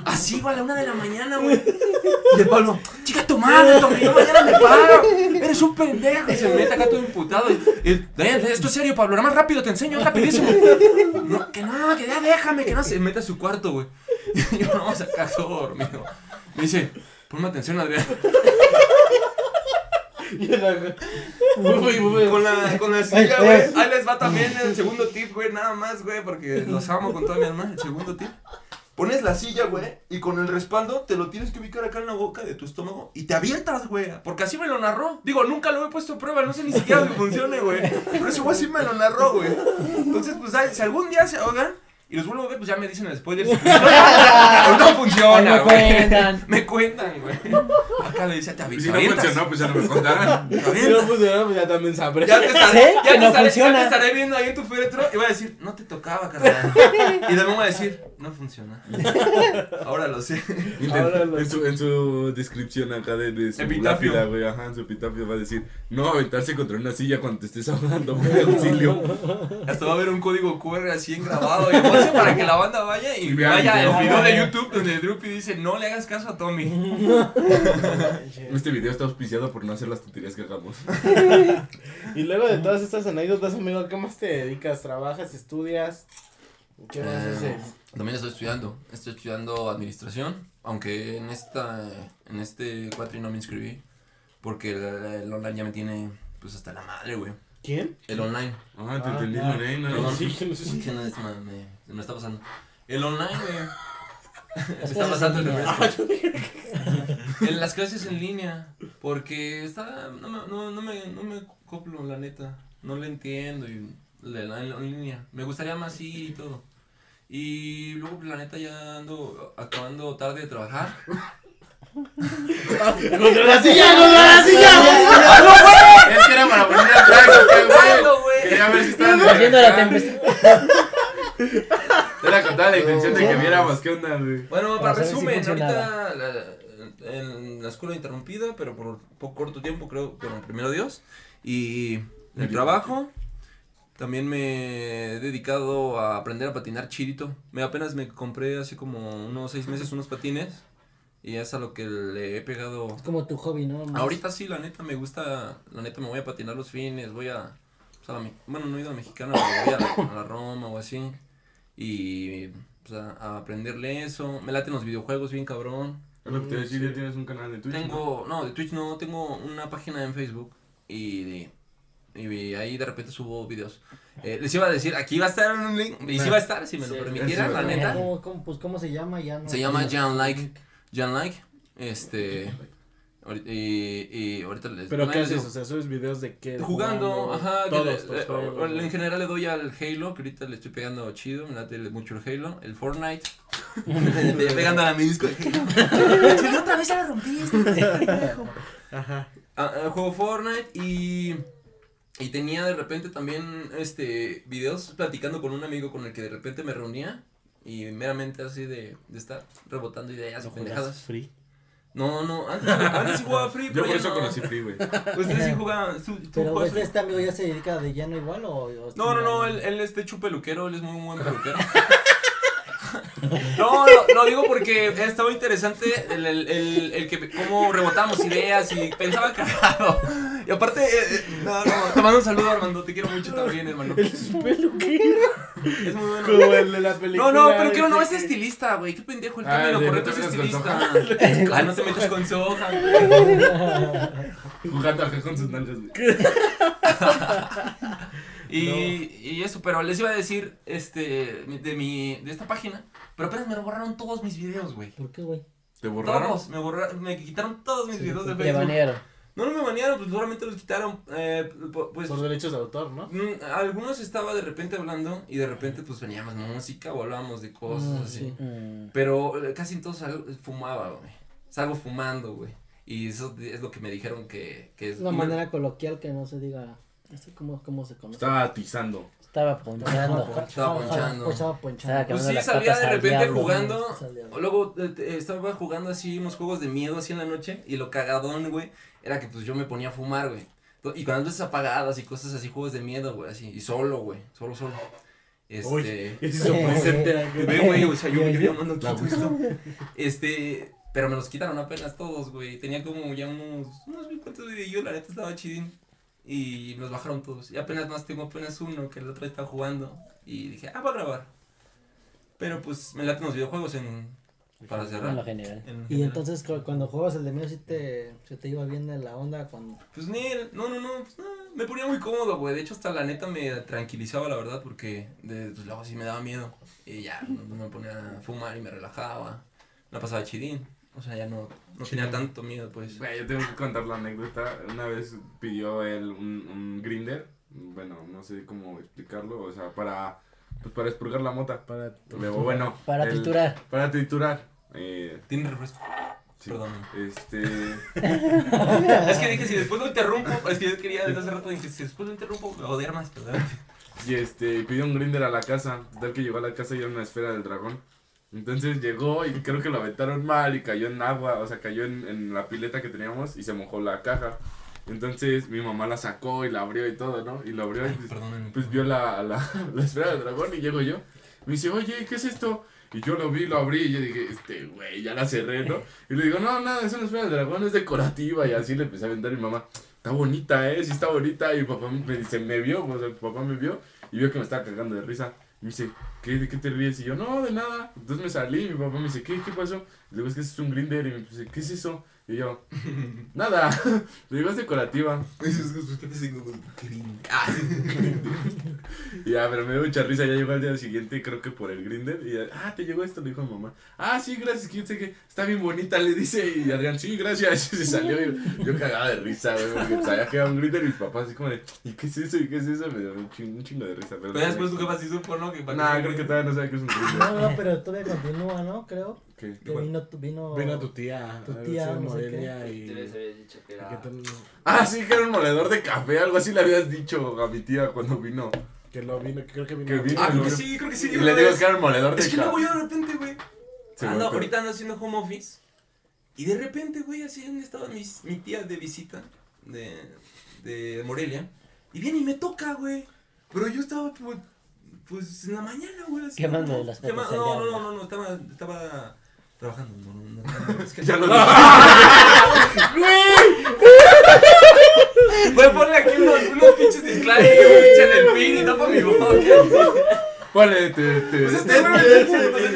Así, güey, a la una de la mañana, güey. Y el Pablo, chica tu madre, yo mañana me paro. Eres un pendejo. Y se mete acá todo imputado. Y, y, esto es serio, Pablo, nada más rápido, te enseño rapidísimo. No, que no, que ya déjame, que no. Se mete a su cuarto, güey. Y yo no, acá todo dormido. Me dice, ponme atención, Adrián. Uy, uy, Con la, con la silla, güey. Ahí les va también el segundo tip, güey, nada más, güey, porque los amo con toda mi alma. El segundo tip. Pones la silla, güey, y con el respaldo te lo tienes que ubicar acá en la boca de tu estómago y te avientas, güey. Porque así me lo narró. Digo, nunca lo he puesto a prueba, no sé ni siquiera si funcione, güey. Pero ese güey sí me lo narró, güey. Entonces, pues, si algún día se ahogan y los vuelvo a ver, pues ya me dicen el spoiler. si funciona. no funciona, Me güey. cuentan. Me cuentan, güey. Acá le dice, te avi- Si te no avientas. funcionó, pues ya no me contarán. Si no funciona, pues ya también sabré. Ya te estaré, ¿Sí? ya Que te no estaré, ya te estaré viendo ahí en tu féretro y voy a decir, no te tocaba, carnal. Y también voy a decir, no funciona. Ahora lo sé. Intent- Ahora lo- en, su, en su descripción acá de, de su Epitafio. lápida, güey, ajá, en su epitafio va a decir, no aventarse contra una silla cuando te estés ahogando, güey, auxilio. Hasta va a haber un código QR así grabado y para que la banda vaya y vaya el video. de YouTube donde Drupi dice, no le hagas caso a Tommy. Este video está auspiciado por no hacer las tonterías que hagamos. Y luego de todas estas anécdotas, amigo, ¿a qué más te dedicas? ¿Trabajas, estudias? ¿Qué más Eh, haces? También estoy estudiando, estoy estudiando administración, aunque en esta, en este cuatri no me inscribí, porque el, el online ya me tiene, pues hasta la madre, güey. ¿Quién? El online. Ah, te Ah, entendí, ah. Lorena. Perdón. Sí, que no sé si- que no, es, me, se me está pasando. El online, güey. Me está pasando el línea. refresco. En las clases en línea. Porque está. No me, no, no me, no me coplo, la neta. No le entiendo. Y en línea. Me gustaría más sí y todo. Y luego, pues, la neta, ya ando acabando tarde de trabajar. ¡Contra la silla! ¡Contra la silla! Es que era para poner atrás, güey. ¡Cuándo, güey! Quería ver si estaban Haciendo la tempestad. Era con toda la intención de que viéramos qué onda, güey. Bueno, Para resumen, ahorita la- en la escuela interrumpida, pero por poco corto tiempo, creo, pero primero Dios. Y el trabajo, también me he dedicado a aprender a patinar chidito. Me apenas me compré hace como unos seis meses unos patines y es a lo que le he pegado. Es como tu hobby, ¿no? Más- Ahorita sí, la neta me gusta, la neta me voy a patinar los fines, voy a, la me- bueno, no he ido a Mexicana, pero voy a la, a la Roma o así. Y pues, a, a aprenderle eso. Me laten los videojuegos bien cabrón. Es lo que te iba a decir, ya tienes un canal de Twitch. ¿no? Tengo, no, de Twitch no, tengo una página en Facebook y, y ahí de repente subo videos. Eh, les iba a decir, aquí va a estar un link, y sí va a estar, si me lo permitieran, sí, la neta. ¿Cómo, cómo, pues, ¿cómo se llama? Ya no Se llama Jan Like. Jan Like, este, ahorita- y, y ahorita les ¿Pero qué haces? O sea, subes videos de qué? Jugando, ajá, que Todos, le- juegos, en general le doy al Halo, que ahorita le estoy pegando chido, me late mucho el Halo, el Fortnite, Le- pegando a la disco de Halo. Chile, otra vez ya la rompiste. Ajá. Ah, ah, juego Fortnite y y tenía de repente también este videos platicando con un amigo con el que de repente me reunía y meramente así de, de estar rebotando ideas y ¿No juegas pendejadas. free? No, no, antes, antes sí jugaba Free, Yo pero por ya eso no. conocí Free, güey. Ustedes sí jugaban, tú Pero este, este amigo ya se dedica de lleno igual o, o- No, no, no, él, él es de hecho peluquero, él es muy buen peluquero. No, lo, lo digo porque estaba interesante el, el, el, el que cómo rebotamos ideas y pensaba cagado. Y aparte, eh, eh, no, no, te mando un saludo Armando, te quiero mucho también, hermano. Es peluquero. Es muy bueno. Como el de la película. No, no, peluquero no, es estilista, güey, qué pendejo, el Ah, término de no correcto te es estilista. Ah, no te metas con soja, güey. Jugando acá con sus nalgas, güey. Y, y eso, pero les iba a decir, este, de mi, de esta página, pero apenas me borraron todos mis videos, güey. ¿Por qué, güey? ¿Te borraron? Todos, me borraron, me quitaron todos mis videos de Te Facebook. banearon. No, no me banearon, pues seguramente los quitaron, eh, pu- pues, Por derechos de autor, ¿no? mm, algunos estaba de repente hablando y de repente pues veníamos música o hablábamos de cosas Ah, así. sí. Mm. Pero eh, casi en todos salgo- fumaba, güey. Salgo fumando, güey. Y eso es lo que me dijeron que, que Es una manera coloquial que no se diga. Sé cómo, cómo se conoce. Estaba atizando. Estaba ponchando. Estaba ponchando. Estaba ponchando. Estaba Pues sí, salía de repente diablo. jugando. O Luego eh, eh, estaba jugando así unos juegos de miedo así en la noche. Y lo cagadón, güey, era que pues yo me ponía a fumar, güey. Y con las luces apagadas y cosas así, juegos de miedo, güey, así. Y solo, güey, solo, solo. Este. eso presente. Ve, güey, o sea, yo, yo Ya, ya mando La quito esto. Este, pero me los quitaron apenas todos, güey. Tenía como ya unos, unos mil cuantos de yo, la neta estaba chidín. Y me los bajaron todos. Y apenas más tengo apenas uno que el otro está jugando. Y dije, ah, va a grabar. Pero pues me laten los videojuegos en. Para En lo cerrar. general. En Y general. entonces cu- cuando jugabas el de mío sí te, se te iba bien en la onda cuando... Pues ni, no, no, no, pues, no, me ponía muy cómodo, güey. De hecho, hasta la neta me tranquilizaba, la verdad, porque de, pues, luego sí me daba miedo. Y ya, no, no me ponía a fumar y me relajaba. La pasaba chidín. O sea, ya no, no tenía tanto miedo, pues. Güey, yo tengo que contar la anécdota. Una vez pidió él un, un grinder. Bueno, no sé cómo explicarlo. O sea, para, pues para expurgar la mota. Para Luego, bueno. Para el- triturar. Para triturar. Eh, Tiene refresco. sí. Perdón. Este. es que dije, si después lo interrumpo, es que yo quería desde hace rato, dije, si después lo interrumpo, me odiar más, perdón. Y este, pidió un grinder a la casa. Tal que llegó a la casa y era una esfera del dragón. Entonces llegó y creo que lo aventaron mal y cayó en agua, o sea, cayó en, en la pileta que teníamos y se mojó la caja. Entonces mi mamá la sacó y la abrió y todo, ¿no? Y lo abrió y pues, pues vio la, la, la esfera del dragón y llego yo. Me dice, oye, ¿qué es esto? Y yo lo vi, lo abrí y yo dije, este, güey, ya la cerré, ¿no? Y le digo, no, nada, es una esfera del dragón, es decorativa. Y así le empecé a aventar y mi mamá, está bonita, ¿eh? Sí está bonita. Y mi papá me dice, me vio, o mi papá me vio y vio que me estaba cagando de risa. Y me dice, ¿qué, ¿de qué te ríes? Y yo, no, de nada. Entonces me salí y mi papá me dice, ¿qué, qué pasó? Y le digo, es que es un grinder. Y me dice, ¿qué es eso? Y yo, nada. Le digo, es decorativa. Ah, Y ya, pero me dio mucha risa. Ya llegó al día siguiente, creo que por el grinder. Y ya, ah, te llegó esto, le dijo a mi mamá. Ah, sí, gracias. Que yo sé que está bien bonita, le dice. Y Adrián, sí, gracias. Y se salió. Y yo cagaba de risa, güey. Porque sabía que era un grinder y mis papás, así como de, ¿y qué es eso? ¿Y qué es eso? Me dio un chingo, un chingo de risa. Pero, después tu jefa sí supo, ¿no? Que para Nah, creo que todavía no sabe que es un grinder. No, no, pero todavía continúa, ¿no? Creo ¿Qué? que vino, tu- vino... Vino tu tía. Tu tía, no sé Morelia y. Dicho que era- que Ah, sí, que era un moledor de café. Algo así le habías dicho a mi tía cuando vino. Que lo vino, creo que vino. Que vino. Ah, creo que sí, creo que sí. Y le digo que era un moledor de Es que luego café. yo de repente, güey. Se ando, ahorita ando haciendo home office. Y de repente, güey, así donde estaba mis, mi tía de visita de, de Morelia. Y viene y me toca, güey. Pero yo estaba, pues, pues en la mañana, güey. así, Quemando ¿no? las al No, no, no, no, estaba, estaba trabajando. No, no, no, es que Ya lo Güey, ponle aquí unos, unos pinches disclares que me echan el pin y tapa mi boca. Ponle, te, te. Pues este, güey, te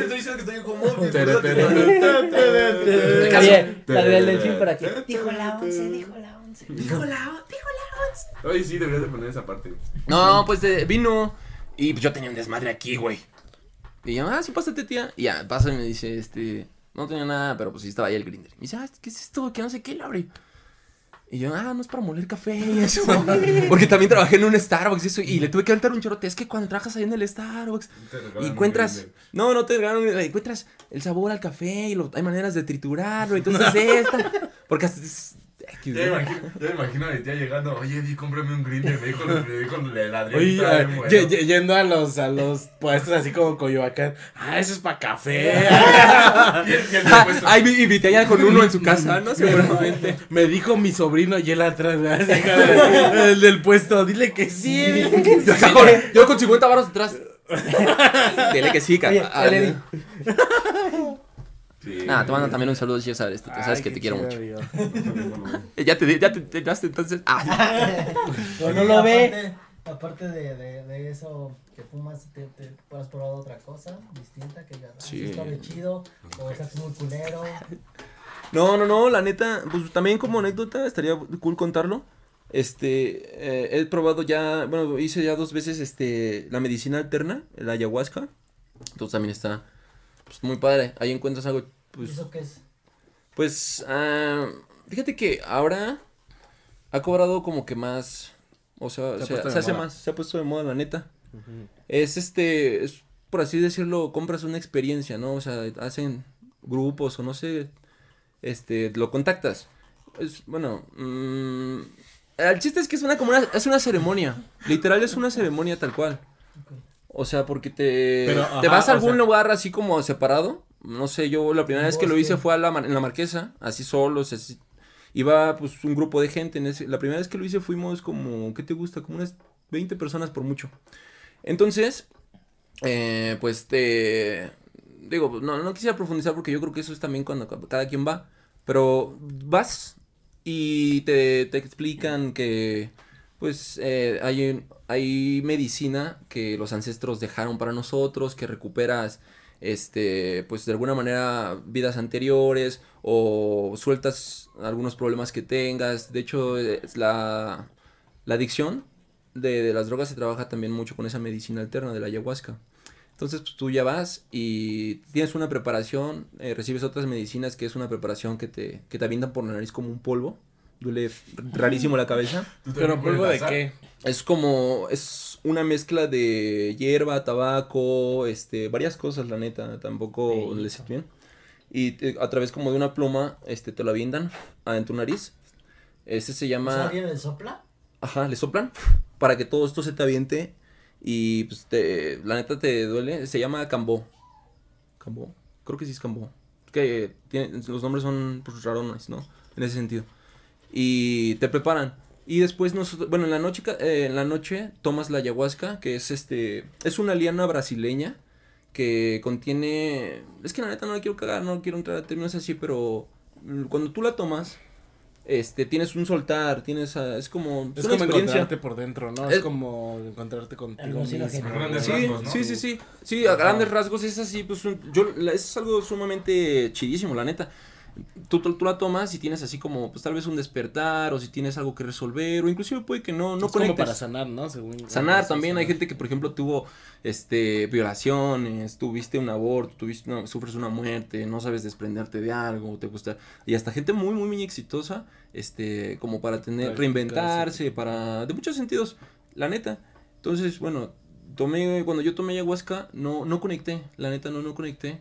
estoy diciendo que estoy en home office. Tere, pues. Oye, la del delfín aquí. tere, Dijo la once, dijo la once. Dijo la, dijo la Oye, sí, deberías de poner esa parte. No, pues eh, vino y pues yo tenía un desmadre aquí, güey. Y yo, ah, sí, pásate, tía. Y ya, pasa y me dice, este, no tenía nada, pero pues sí estaba ahí el grinder. Me dice, ah, ¿qué es esto? Que no sé qué, lo abre. Y yo, ah, no es para moler café y eso. Porque también trabajé en un Starbucks y eso. Y le tuve que aventar un chorote. Es que cuando trabajas ahí en el Starbucks y encuentras, no, no te regalan, encuentras el sabor al café y lo- hay maneras de triturarlo. Entonces, esta. Porque hasta. Es- Ya me imagino, ya me imagino a mi tía llegando, oye, di, cómprame un grinder, me dijo, me dijo el Adrián. Oye, bueno. yendo a los, a los puestos así como Coyoacán. Ah, eso es para café. Y el- y el Ah, puesto- Ay, mi, mi tía con uno en su casa, ¿no? Seguramente. Me dijo mi sobrino y él atrás, el del puesto. Dile que sí. Yo, con, yo con 50 baros atrás. Dile que sí, cara. Sí. Nada, te mando también un saludo si ya sabes, tú sabes Ay, que te quiero mucho. Ya te ya te enteraste entonces. Ah, no Oye, lo ve. aparte- Aparte de, de, de eso que fumas, te, te has probado otra cosa distinta que ya Sí. sí. está bien chido o estás muy culero. No, no, no, la neta, pues también como anécdota estaría cool contarlo. Este, eh, he probado ya, bueno, hice ya dos veces este, la medicina alterna, la ayahuasca. Entonces también está pues, muy padre. Ahí encuentras algo, ¿Y pues, ¿Eso qué es? Pues, ah, fíjate que ahora ha cobrado como que más, o sea, Se hace moda. más, se ha puesto de moda, la neta. Es este, es, por así decirlo, compras una experiencia, ¿no? O sea, hacen grupos o no sé, este, lo contactas es, bueno, mm, el chiste es que es una como una, es una ceremonia, literal es una ceremonia tal cual. O sea, porque te, Pero, te ajá, vas a algún sea- lugar así como separado. No sé, yo la primera vez que lo hice fue a la, en la marquesa, así solos, así. Iba pues un grupo de gente. En ese, la primera vez que lo hice fuimos como, ¿qué te gusta? Como unas 20 personas por mucho. Entonces, eh, pues te... Digo, no, no quisiera profundizar porque yo creo que eso es también cuando ca- cada quien va. Pero vas y te, te explican que pues eh, hay, hay medicina que los ancestros dejaron para nosotros, que recuperas este pues de alguna manera vidas anteriores o sueltas algunos problemas que tengas. De hecho, la, la adicción de, de las drogas se trabaja también mucho con esa medicina alterna de la ayahuasca. Entonces, pues tú ya vas y tienes una preparación, eh, recibes otras medicinas que es una preparación que te, que te avientan por la nariz como un polvo. Duele rarísimo la cabeza. Pero polvo de qué? Es como, es una mezcla de hierba, tabaco, este, varias cosas, la neta, tampoco les sé bien. Y te- a través como de una pluma, este, te lo avientan en tu nariz. Ese se O sea, llama, ¿Alguien le sopla? ajá, le soplan para que todo esto se te aviente y pues te, la neta te duele. Se llama cambó. Cambó, creo que sí es cambó. Que tiene, los nombres son pues, rarones, ¿no? En ese sentido. Y te preparan. Y después nosotros, bueno, en la noche, ca- eh, en la noche tomas la ayahuasca, que es este, es una liana brasileña que contiene, es que la neta no la quiero cagar, no quiero entrar a términos así, pero cuando tú la tomas, este, tienes un soltar, tienes, ah, es como, Es una como experiencia. encontrarte por dentro, ¿no? Es, Es- como encontrarte contigo mismo. A grandes Sí, rasgos, ¿no? sí, sí, sí. Sí, a grandes rasgos es así, pues un- yo, la- es algo sumamente chidísimo, la neta. Tú, tú, la tomas y tienes así como, pues tal vez un despertar, o si tienes algo que resolver, o inclusive puede que no, no es como conectes. para sanar, ¿no? Según Sanar también, hay gente que por ejemplo tuvo este violaciones, tuviste un aborto, tuviste una- sufres una muerte, no sabes desprenderte de algo, te gusta y hasta gente muy muy muy exitosa, este como para tener reinventarse, para de muchos sentidos, la neta. Entonces, bueno, tomé cuando yo tomé ayahuasca no no conecté, la neta no no conecté.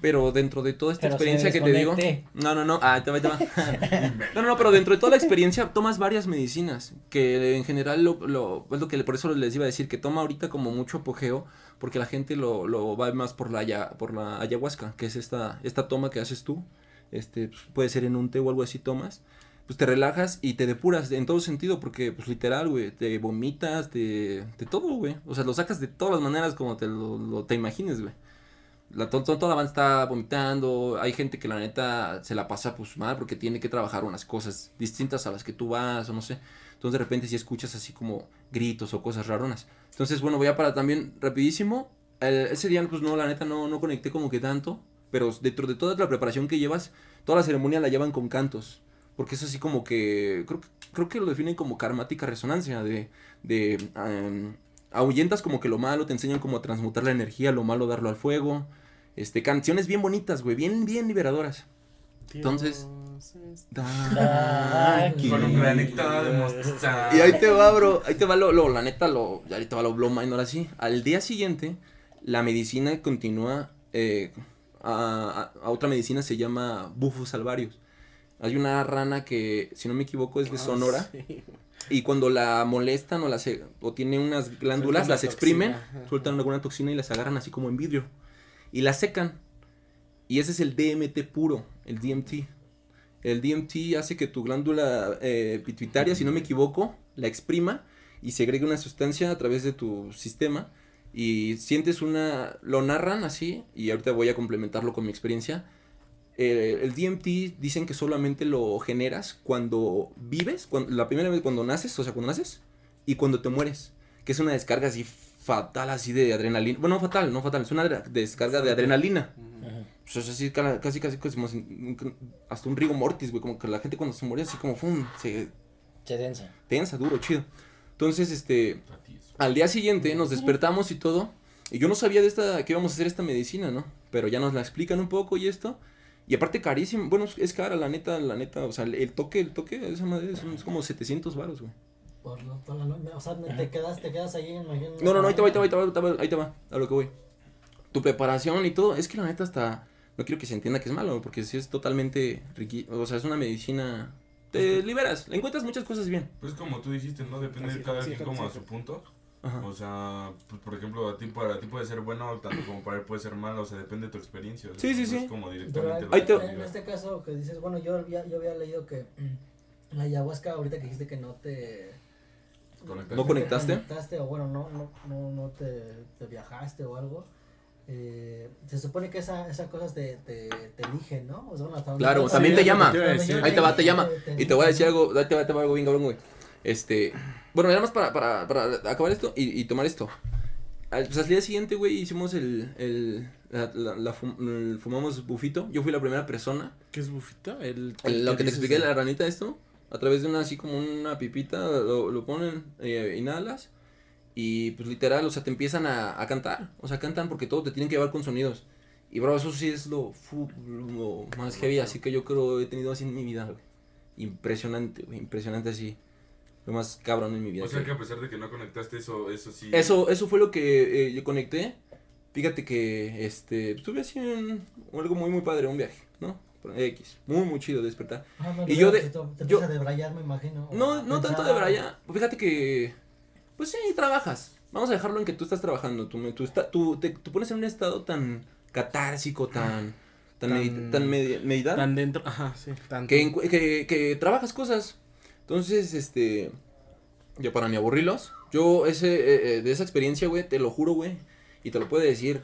Pero dentro de toda esta Pero experiencia que te digo. No, no, no. Ah, te va, te va. No, no, no, pero dentro de toda la experiencia tomas varias medicinas. Que en general lo, lo, es lo que por eso les iba a decir que toma ahorita como mucho apogeo. Porque la gente lo, lo va más por la, por la ayahuasca, que es esta, esta toma que haces tú. Este, pues, puede ser en un té o algo así tomas. Pues te relajas y te depuras de- en todo sentido. Porque, pues literal, güey, te vomitas, te, de todo, güey. O sea, lo sacas de todas las maneras como te lo, lo- te imagines, güey. La, to- to- toda la banda está vomitando. Hay gente que la neta se la pasa pues mal porque tiene que trabajar unas cosas distintas a las que tú vas o no sé. Entonces de repente si escuchas así como gritos o cosas raronas. Entonces bueno, voy a para también rapidísimo. El- ese día pues no, la neta no, no conecté como que tanto. Pero dentro de toda la preparación que llevas, toda la ceremonia la llevan con cantos. Porque es así como que, creo, creo que lo definen como karmática resonancia, de, de em, ahuyentas como que lo malo, te enseñan como a transmutar la energía, lo malo darlo al fuego. Este, canciones bien bonitas, güey, bien, bien liberadoras. Entonces- Aquí. Con un granito de mostaza. Y ahí te va, bro, ahí te va lo, lo la neta, lo, ahí te va lo blow mind, ahora sí. Al día siguiente, la medicina continúa, eh, a, a- a otra medicina se llama bufos salvarios. Hay una rana que, si no me equivoco, es de Sonora. Y cuando la molestan o, la se- o tiene unas glándulas, Sueltan las la exprimen, toxina, sueltan alguna toxina y las agarran así como en vidrio. Y las secan. Y ese es el DMT puro, el DMT. El DMT hace que tu glándula eh, pituitaria, si no me equivoco, la exprima y segregue una sustancia a través de tu sistema. Y sientes una... Lo narran así, y ahorita voy a complementarlo con mi experiencia. El DMT dicen que solamente lo generas cuando vives, cuando, la primera vez cuando naces, o sea, cuando naces, y cuando te mueres, que es una descarga así fatal, así de adrenalina. Bueno, no fatal, no fatal, es una descarga de adrenalina. Ajá. Pues es así, casi, casi, como si- hasta un rigo mortis, güey, como que la gente cuando se muere así como, fum, se Se densa. tensa, duro, chido. Entonces, este, al día siguiente nos despertamos y todo, y yo no sabía de esta, que íbamos a hacer esta medicina, ¿no? Pero ya nos la explican un poco y esto, y aparte carísimo, bueno, es cara, la neta, la neta, o sea, el, el toque, el toque, esa madre es, es como 700 varos, güey. Por la, por la noche. O sea, te quedas, te quedas ahí, imagino. No, no, no, ahí te va, ahí te va, ahí te va, ahí te va, ahí te va, a lo que voy. Tu preparación y todo, es que la neta hasta, no quiero que se entienda que es malo, porque sí es totalmente riqui, o sea, es una medicina te liberas, le encuentras muchas cosas bien. Pues como tú dijiste, ¿no? Depende Así, de cada quien como a su punto. Ajá. O sea, pues, por ejemplo, a ti, para ti puede ser bueno, tanto como para él puede ser malo, o sea, depende de tu experiencia. o sea, Sí, sí, no sí. Es como Pero directamente lo Ahí te- en este caso que dices, bueno, yo había, yo había leído que mm, la ayahuasca, ahorita que dijiste que no te... Conectar. ¿No te conectaste? conectaste o bueno, no, no, no, no te, te viajaste o algo. Eh, se supone que esa, esas cosas te, te, te eligen, ¿no? O sea, bueno, Claro, yo- también te llama. Ahí te va, te llama. te Y te voy a decir algo, te va, te va algo bien cabrón, güey. Este, bueno, nada más para, para, para acabar esto y, y tomar esto. Al, pues al día siguiente, güey, hicimos el, el, la, la- la fum- el- fumamos bufito. Yo fui la primera persona. ¿Qué es bufita? El, El- lo que te expliqué, de- la ranita, esto, a través de una, así como una pipita, lo, lo ponen, eh, inhalas, y pues literal, o sea, te empiezan a, a cantar, o sea, cantan porque todo te tienen que llevar con sonidos. Y bro, eso sí es lo, lo más heavy, así que yo creo he tenido así en mi vida, güey. Impresionante, güey, impresionante así. Lo más cabrón en mi vida. O sea que a pesar de que no conectaste eso, eso sí. eso, eso fue lo que eh, yo conecté. Fíjate que este estuve así en algo muy muy padre, un viaje, ¿no? X, muy muy chido despertar. Ah, no, Y yo de- Te, te yo- a debrayar, me imagino. No, no tanto pensar. de Brian. Fíjate que. Pues sí, trabajas. Vamos a dejarlo en que tú estás trabajando. Tú, tú, está- tú, te, tú pones en un estado tan catársico, tan. tan, Tan- medita- tan. Tan dentro, ajá, sí. Tanto. que, que, que trabajas cosas. Entonces, este. Yo para ni aburrirlos. Yo, ese, eh, eh, de esa experiencia, güey, te lo juro, güey. Y te lo puede decir.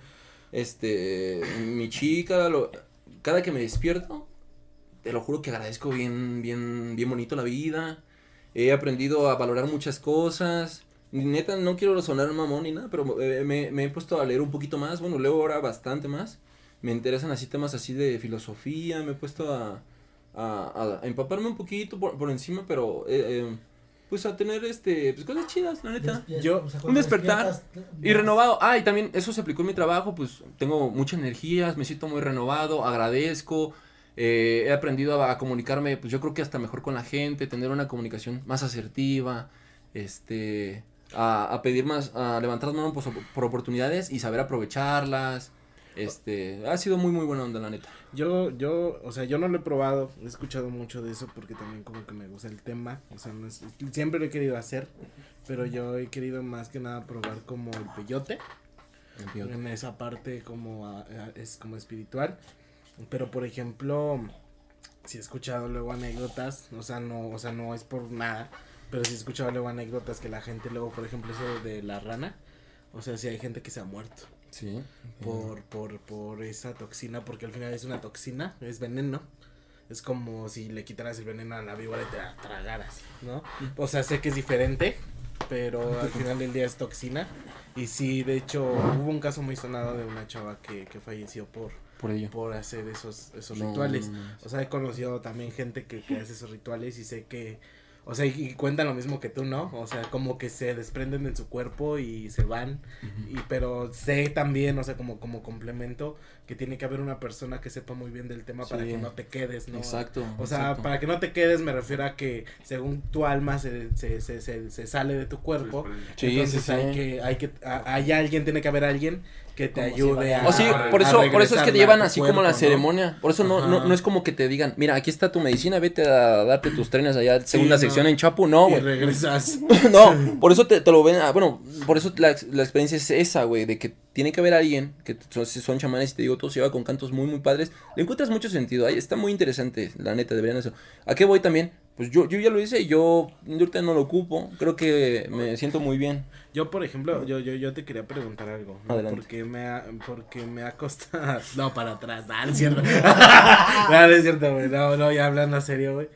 Este. Mi chica, lo- cada que me despierto. Te lo juro que agradezco bien, bien, bien bonito la vida. He aprendido a valorar muchas cosas. Neta, no quiero sonar mamón ni nada, pero eh, me, he puesto a leer un poquito más. Bueno, leo ahora bastante más. Me interesan así temas así de filosofía. Me he puesto a, a, a empaparme un poquito por, por encima, pero eh, eh, pues a tener este pues cosas chidas, la neta. Despier- Yo- o sea, un despertar Y renovado. Ah, y también eso se aplicó en mi trabajo, pues tengo mucha energía, me siento muy renovado, agradezco. eh, he aprendido a, a comunicarme, pues yo creo que hasta mejor con la gente, tener una comunicación más asertiva, este, a, a pedir más, a levantar las manos por, por oportunidades y saber aprovecharlas. Este, ha sido muy muy buena onda, la neta. Yo, yo, o sea, yo no lo he probado, he escuchado mucho de eso porque también como que me gusta el tema, o sea, no es- siempre lo he querido hacer, pero yo he querido más que nada probar como el peyote, en esa parte como a- a- es como espiritual, pero por ejemplo, si he escuchado luego anécdotas, o sea, no, o sea, no es por nada, pero sí he escuchado luego anécdotas que la gente luego, por ejemplo, eso de la rana, o sea, si hay gente que se ha muerto Sí. por, por, por esa toxina, porque al final es una toxina, es veneno. Es como si le quitaras el veneno a la víbora y te la tragaras, ¿no? O sea, sé que es diferente, pero al final del día es toxina. Y sí, de hecho, hubo un caso muy sonado de una chava que, que falleció por, Por ello. por hacer esos, esos No, rituales. no, no. O sea, he conocido también gente que, que hace esos rituales y sé que, o sea, y, y cuentan lo mismo que tú, ¿no? O sea, como que se desprenden de su cuerpo y se van. Y, pero sé también, o sea, como, como complemento, que tiene que haber una persona que sepa muy bien del tema para que no te quedes, ¿no? Exacto. O sea, exacto. para que no te quedes me refiero a que según tu alma se, se, se, se, se sale de tu cuerpo. Sí, entonces sí, sí. hay que, hay que, a- hay alguien, tiene que haber alguien que te ayude a. O sí, por eso, por eso es que te llevan así como la ceremonia. Por eso no, no, no es como que te digan, mira, aquí está tu medicina, vete a darte tus trenes allá, segunda no. sección en Chapu. No, y güey. regresas. no, por eso te, te lo ven. ah, bueno, por eso la, la experiencia es esa, güey, de que tiene que haber alguien que son, son chamanes y te digo, todo se lleva con cantos muy, muy padres. Le encuentras mucho sentido. Ahí está muy interesante, la neta, deberían eso. ¿A qué voy también? Pues yo, yo ya lo hice y yo, yo ahorita no lo ocupo. Creo que me siento muy bien. Yo, por ejemplo, yo, yo, yo te quería preguntar algo. ¿no? Adelante. Porque me ha, porque me ha costado. No, para atrás, no, no es cierto. no, no es cierto, güey. No, no, ya hablando serio, güey.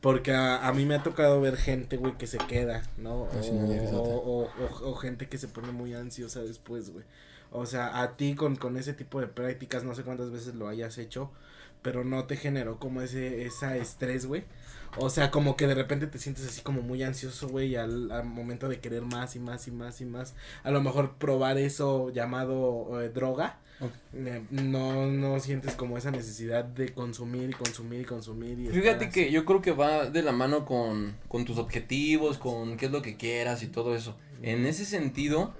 Porque a, a mí me ha tocado ver gente, güey, que se queda, ¿no? O, Así no o, o, o- o gente que se pone muy ansiosa después, güey. O sea, a ti con, con ese tipo de prácticas, no sé cuántas veces lo hayas hecho, pero no te generó como ese esa estrés, güey. O sea, como que de repente te sientes así como muy ansioso, güey, al, al momento de querer más y más y más y más. A lo mejor probar eso llamado eh, droga. Eh, no, no sientes como esa necesidad de consumir y consumir y consumir. Y Fíjate que yo creo que va de la mano con, con tus objetivos, con qué es lo que quieras y todo eso. En ese sentido,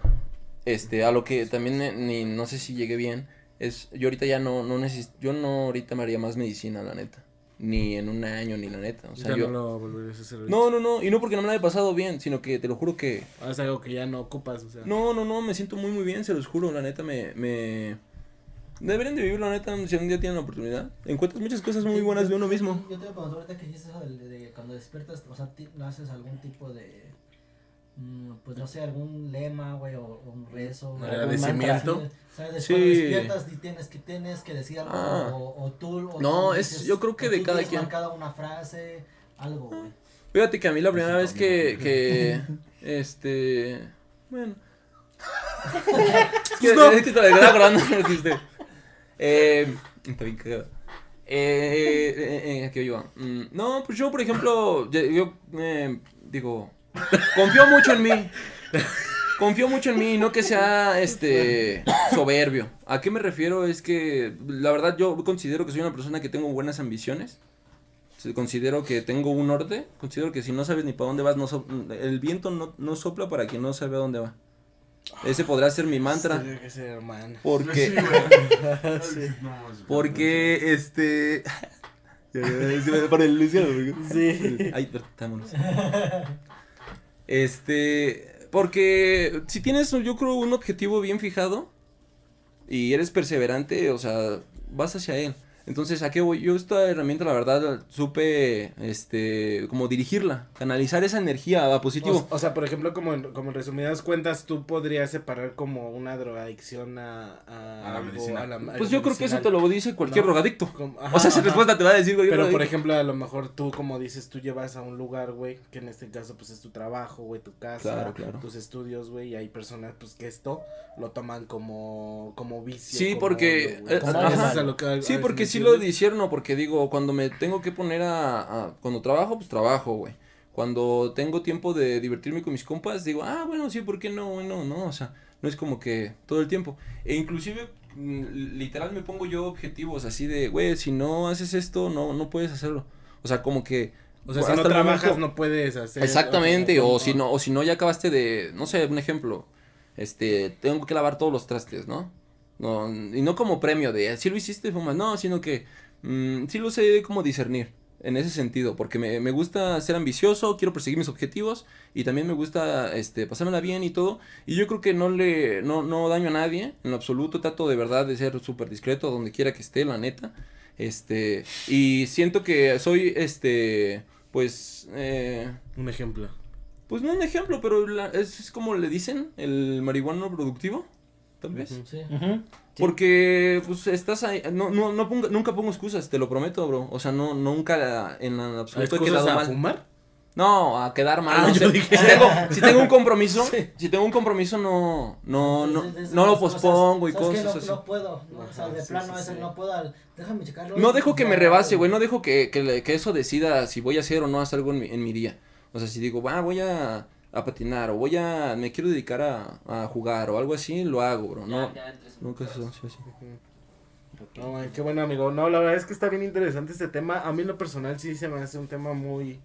este, a lo que también eh, ni, no sé si llegué bien, es, yo ahorita ya no, no necesito, yo no ahorita me haría más medicina, la neta. Ni en un año, ni la neta. O sea, ya yo... no lo volverías a hacer. ahorita. No, no, no, y no porque no me la haya pasado bien, sino que te lo juro que... Ah, Es algo que ya no ocupas, o sea. No, no, no, me siento muy, muy bien, se los juro, la neta me... me... Deberían de vivir, la neta, si un día tienen la oportunidad. Encuentras muchas cosas muy buenas de uno mismo. Yo te voy a preguntar ahorita que dijiste eso de, de cuando despiertas, o sea, ti- haces algún tipo de, pues no sé, algún lema, güey, o, o un rezo. Un agradecimiento. mantra, ¿sí? ¿Sabes? Sí. Cuando despiertas y tienes que, tienes que decir algo, Ah. o, o tú, o No, tú es- yo creo que de cada quien. marcada una frase, algo, güey. Fíjate que a mí la primera vez que, que, este, bueno. es que, es que te estaba acordando de lo que dijiste. Eh, está bien cagado. Eh, eh, eh, ¿qué iba? Mm, no, pues yo, por ejemplo, yo, yo, eh, digo, confío mucho en mí. Confío mucho en mí y no que sea, este, soberbio. ¿A qué me refiero? Es que, la verdad, yo considero que soy una persona que tengo buenas ambiciones. Considero que tengo un norte. Considero que si no sabes ni para dónde vas, no so- el viento no, no sopla para quien no sabe a dónde va. Ese podrá ser mi mantra. Porque, porque, este... Para el Luciano. Sí. Ay, vámonos. Este, porque si tienes, yo creo, un objetivo bien fijado y eres perseverante, o sea, vas hacia él. Entonces, ¿a qué voy? Yo esta herramienta, la verdad, supe, este, como dirigirla, canalizar esa energía a positivo. O, o sea, por ejemplo, como en, como en resumidas cuentas, tú podrías separar como una drogadicción a, a, A la algo, medicina. a la- a pues yo creo que eso te lo dice cualquier No. drogadicto. Como- o ajá, sea, esa ajá. respuesta te va a decir cualquier Pero por ejemplo, a lo mejor tú, como dices, tú llevas a un lugar, güey, que en este caso, pues es tu trabajo, güey, tu casa, Claro, claro. tus estudios, güey, y hay personas, pues que esto lo toman como, como vicio. Sí, como porque, güey. eh, Como ajá. lo que- Sí, porque me sí lo disierno, porque digo, cuando me tengo que poner a, a- cuando trabajo, pues trabajo, güey. Cuando tengo tiempo de divertirme con mis compas, digo, ah, bueno, sí, ¿por qué no? Bueno, no, o sea, no es como que todo el tiempo. E inclusive, mm, literal, me pongo yo objetivos así de, güey, si no haces esto, no, no puedes hacerlo. O sea, como que... O sea, si no trabajas, momento- no puedes hacer. Exactamente, como- o si no, o si no ya acabaste de, no sé, un ejemplo, este, tengo que lavar todos los trastes, ¿no? No, y no como premio de, si lo hiciste, fumas, no, sino que mm, sí lo sé como discernir, en ese sentido, porque me, me gusta ser ambicioso, quiero perseguir mis objetivos, y también me gusta, este, pasármela bien y todo, y yo creo que no le, no, no daño a nadie, en lo absoluto, trato de verdad de ser súper discreto donde quiera que esté, la neta, este, y siento que soy, este, pues, eh, Un ejemplo. pues no un ejemplo, pero la- es, es como le dicen, el marihuano productivo, tal vez. Porque, pues, estás ahí, no, no, no ponga- nunca pongo excusas, te lo prometo, bro. O sea, no, nunca en absoluto he ¿Excusas quedado a mal. fumar? No, a quedar mal. Ah, no yo sé. dije- Si, tengo, si tengo un compromiso, si tengo un compromiso, no, no, no, Entonces, no lo cosas, pospongo y cosas no, así. No puedo, ¿no? o sea, Ajá, de sí, plano sí, ese sí. no puedo, al- déjame checarlo. No dejo que me rebase, güey. No dejo que, que eso decida si voy a hacer o no hacer algo en mi, en mi día. O sea, si digo, va, voy a, a patinar o voy a, me quiero dedicar a, a jugar o algo así, lo hago, bro. No, nunca es eso, sí, sí. No, güey, qué bueno, amigo. No, la verdad es que está bien interesante este tema. A mí en lo personal sí se me hace un tema muy...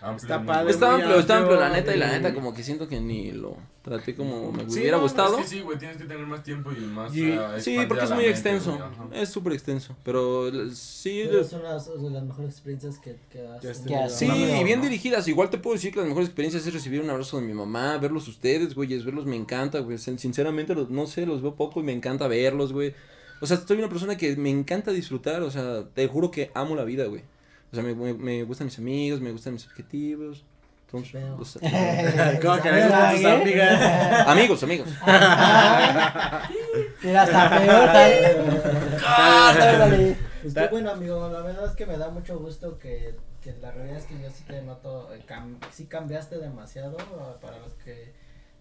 Amplio, Está padre. Está amplio, está amplio, la neta, y la neta como que siento que ni lo traté como me Sí, hubiera no, gustado. Es que sí, güey, tienes que tener más tiempo y más. Y- Sí, porque es muy mente, extenso, es súper extenso, pero sí, Pero son las, de las mejores experiencias que, que has Que has sí, y bien no. dirigidas, igual te puedo decir que las mejores experiencias es recibir un abrazo de mi mamá, verlos ustedes, güey, verlos me encanta, güey, sin- sinceramente, los- no sé, los veo poco y me encanta verlos, güey, o sea, soy una persona que me encanta disfrutar, o sea, te juro que amo la vida, güey, o sea, me, me, me gustan mis amigos, me gustan mis objetivos, entonces, los- ¿Cómo que tus amigas? amigos, amigos. Mira, hasta peor. tal. Órale. Pues qué bueno, amigo. La verdad es que me da mucho gusto que, que la realidad es que yo sí te noto, eh, cam- sí cambiaste demasiado eh, para los que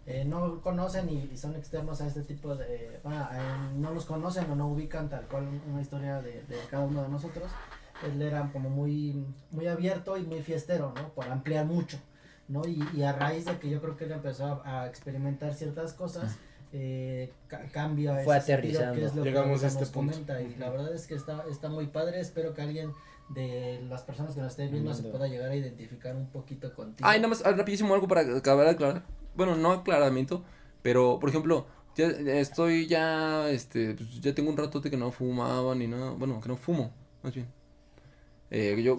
eh, no conocen y, y son externos a este tipo de, bueno, eh, no los conocen o no ubican tal cual una historia de, de cada uno de nosotros. Él era como muy, muy abierto y muy fiestero, ¿no? Por ampliar mucho, ¿no? Y, y a raíz de que yo creo que él empezó a, a experimentar ciertas cosas, eh, ca- cambia Fue ese sentido, aterrizando. que es lo que Llegamos a ahorita este nos punto. comenta, y la verdad es que está, está muy padre, espero que alguien de las personas que nos estén viendo se pueda llegar a identificar un poquito contigo. Ay, nada más, ah, rapidísimo algo para acabar de aclarar. Bueno, no aclaramiento, pero, por ejemplo, ya estoy ya, este, pues, ya tengo un ratote que no fumaba ni nada, bueno, que no fumo, más bien. Eh, yo,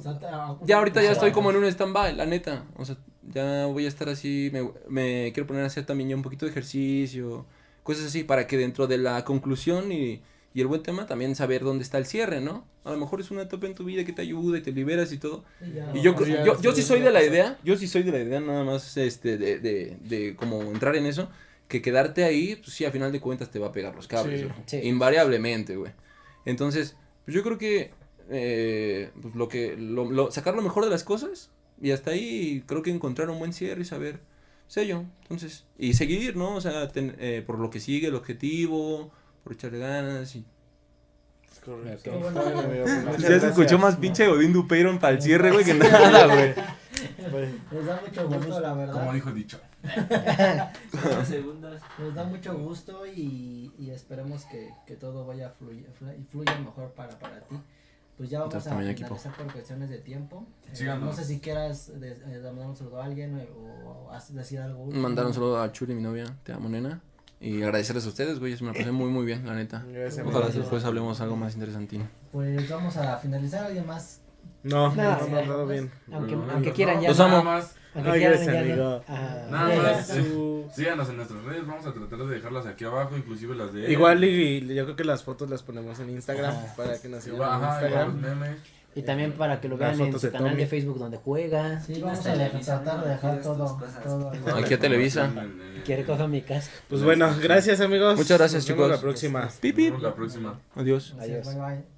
ya ahorita ya estoy como en un stand-by, la neta. O sea, ya voy a estar así, me, me quiero poner a hacer también ya un poquito de ejercicio, cosas así, para que dentro de la conclusión y, y el buen tema también saber dónde está el cierre, ¿no? A lo mejor es una etapa en tu vida que te ayuda y te liberas y todo. y ya, Y yo, yo, yo después sí soy de la idea, yo sí soy de la idea nada más este, de, de, de como entrar en eso, que quedarte ahí, pues sí, a final de cuentas te va a pegar los cables. Sí. invariablemente, güey. Entonces, pues yo creo que, eh, pues lo que, lo, lo- sacar lo mejor de las cosas y hasta ahí creo que encontrar un buen cierre y saber, sé yo, entonces, y seguir, ¿no? O sea, ten- eh, por lo que sigue, el objetivo, por echarle ganas y... Correcto. Bueno. Pues, Ya se escuchó gracias. más pinche Godín Dupeyron para el cierre, güey, que nada, güey. Les da mucho gusto, la verdad. Como dijo dicho. Nos da mucho gusto y, y esperemos que, que todo vaya fluya, fluya, fluya mejor para, para ti. Pues ya vamos Entonces, a equipo. finalizar por cuestiones de tiempo. Eh, no sé si quieras de- eh, mandar un saludo a alguien eh, o, decir algo. último. Mandar un saludo a Chuli, mi novia, te amo, nena. Y agradecerles a ustedes, güey, se me la pasé muy, muy bien, la neta. Gracias, Ojalá amigo. después hablemos algo más interesantín. Pues vamos a finalizar. ¿Alguien más? No, no, Nada, no, no, bien. Aunque, No, aunque no, quieran no, ya. Los amo. más. Quieran gracias, amigo. Ah, Nada más. Su- Síganos en nuestras redes, vamos a tratar de dejarlas aquí abajo, inclusive las de él. Igual y, y yo creo que las fotos las ponemos en Instagram Ajá. para que nos sigan en ajá, igual los Instagram. memes. Y también para que lo vean en su de canal Tommy. de Facebook donde juega. Sí, vamos a tratar de dejar todo. Aquí a Televisa. Que recoja mi casa. Pues bueno, gracias amigos. Muchas gracias, Nos vemos chicos. la próxima. Nos vemos la próxima. Adiós. Adiós. Bye bye.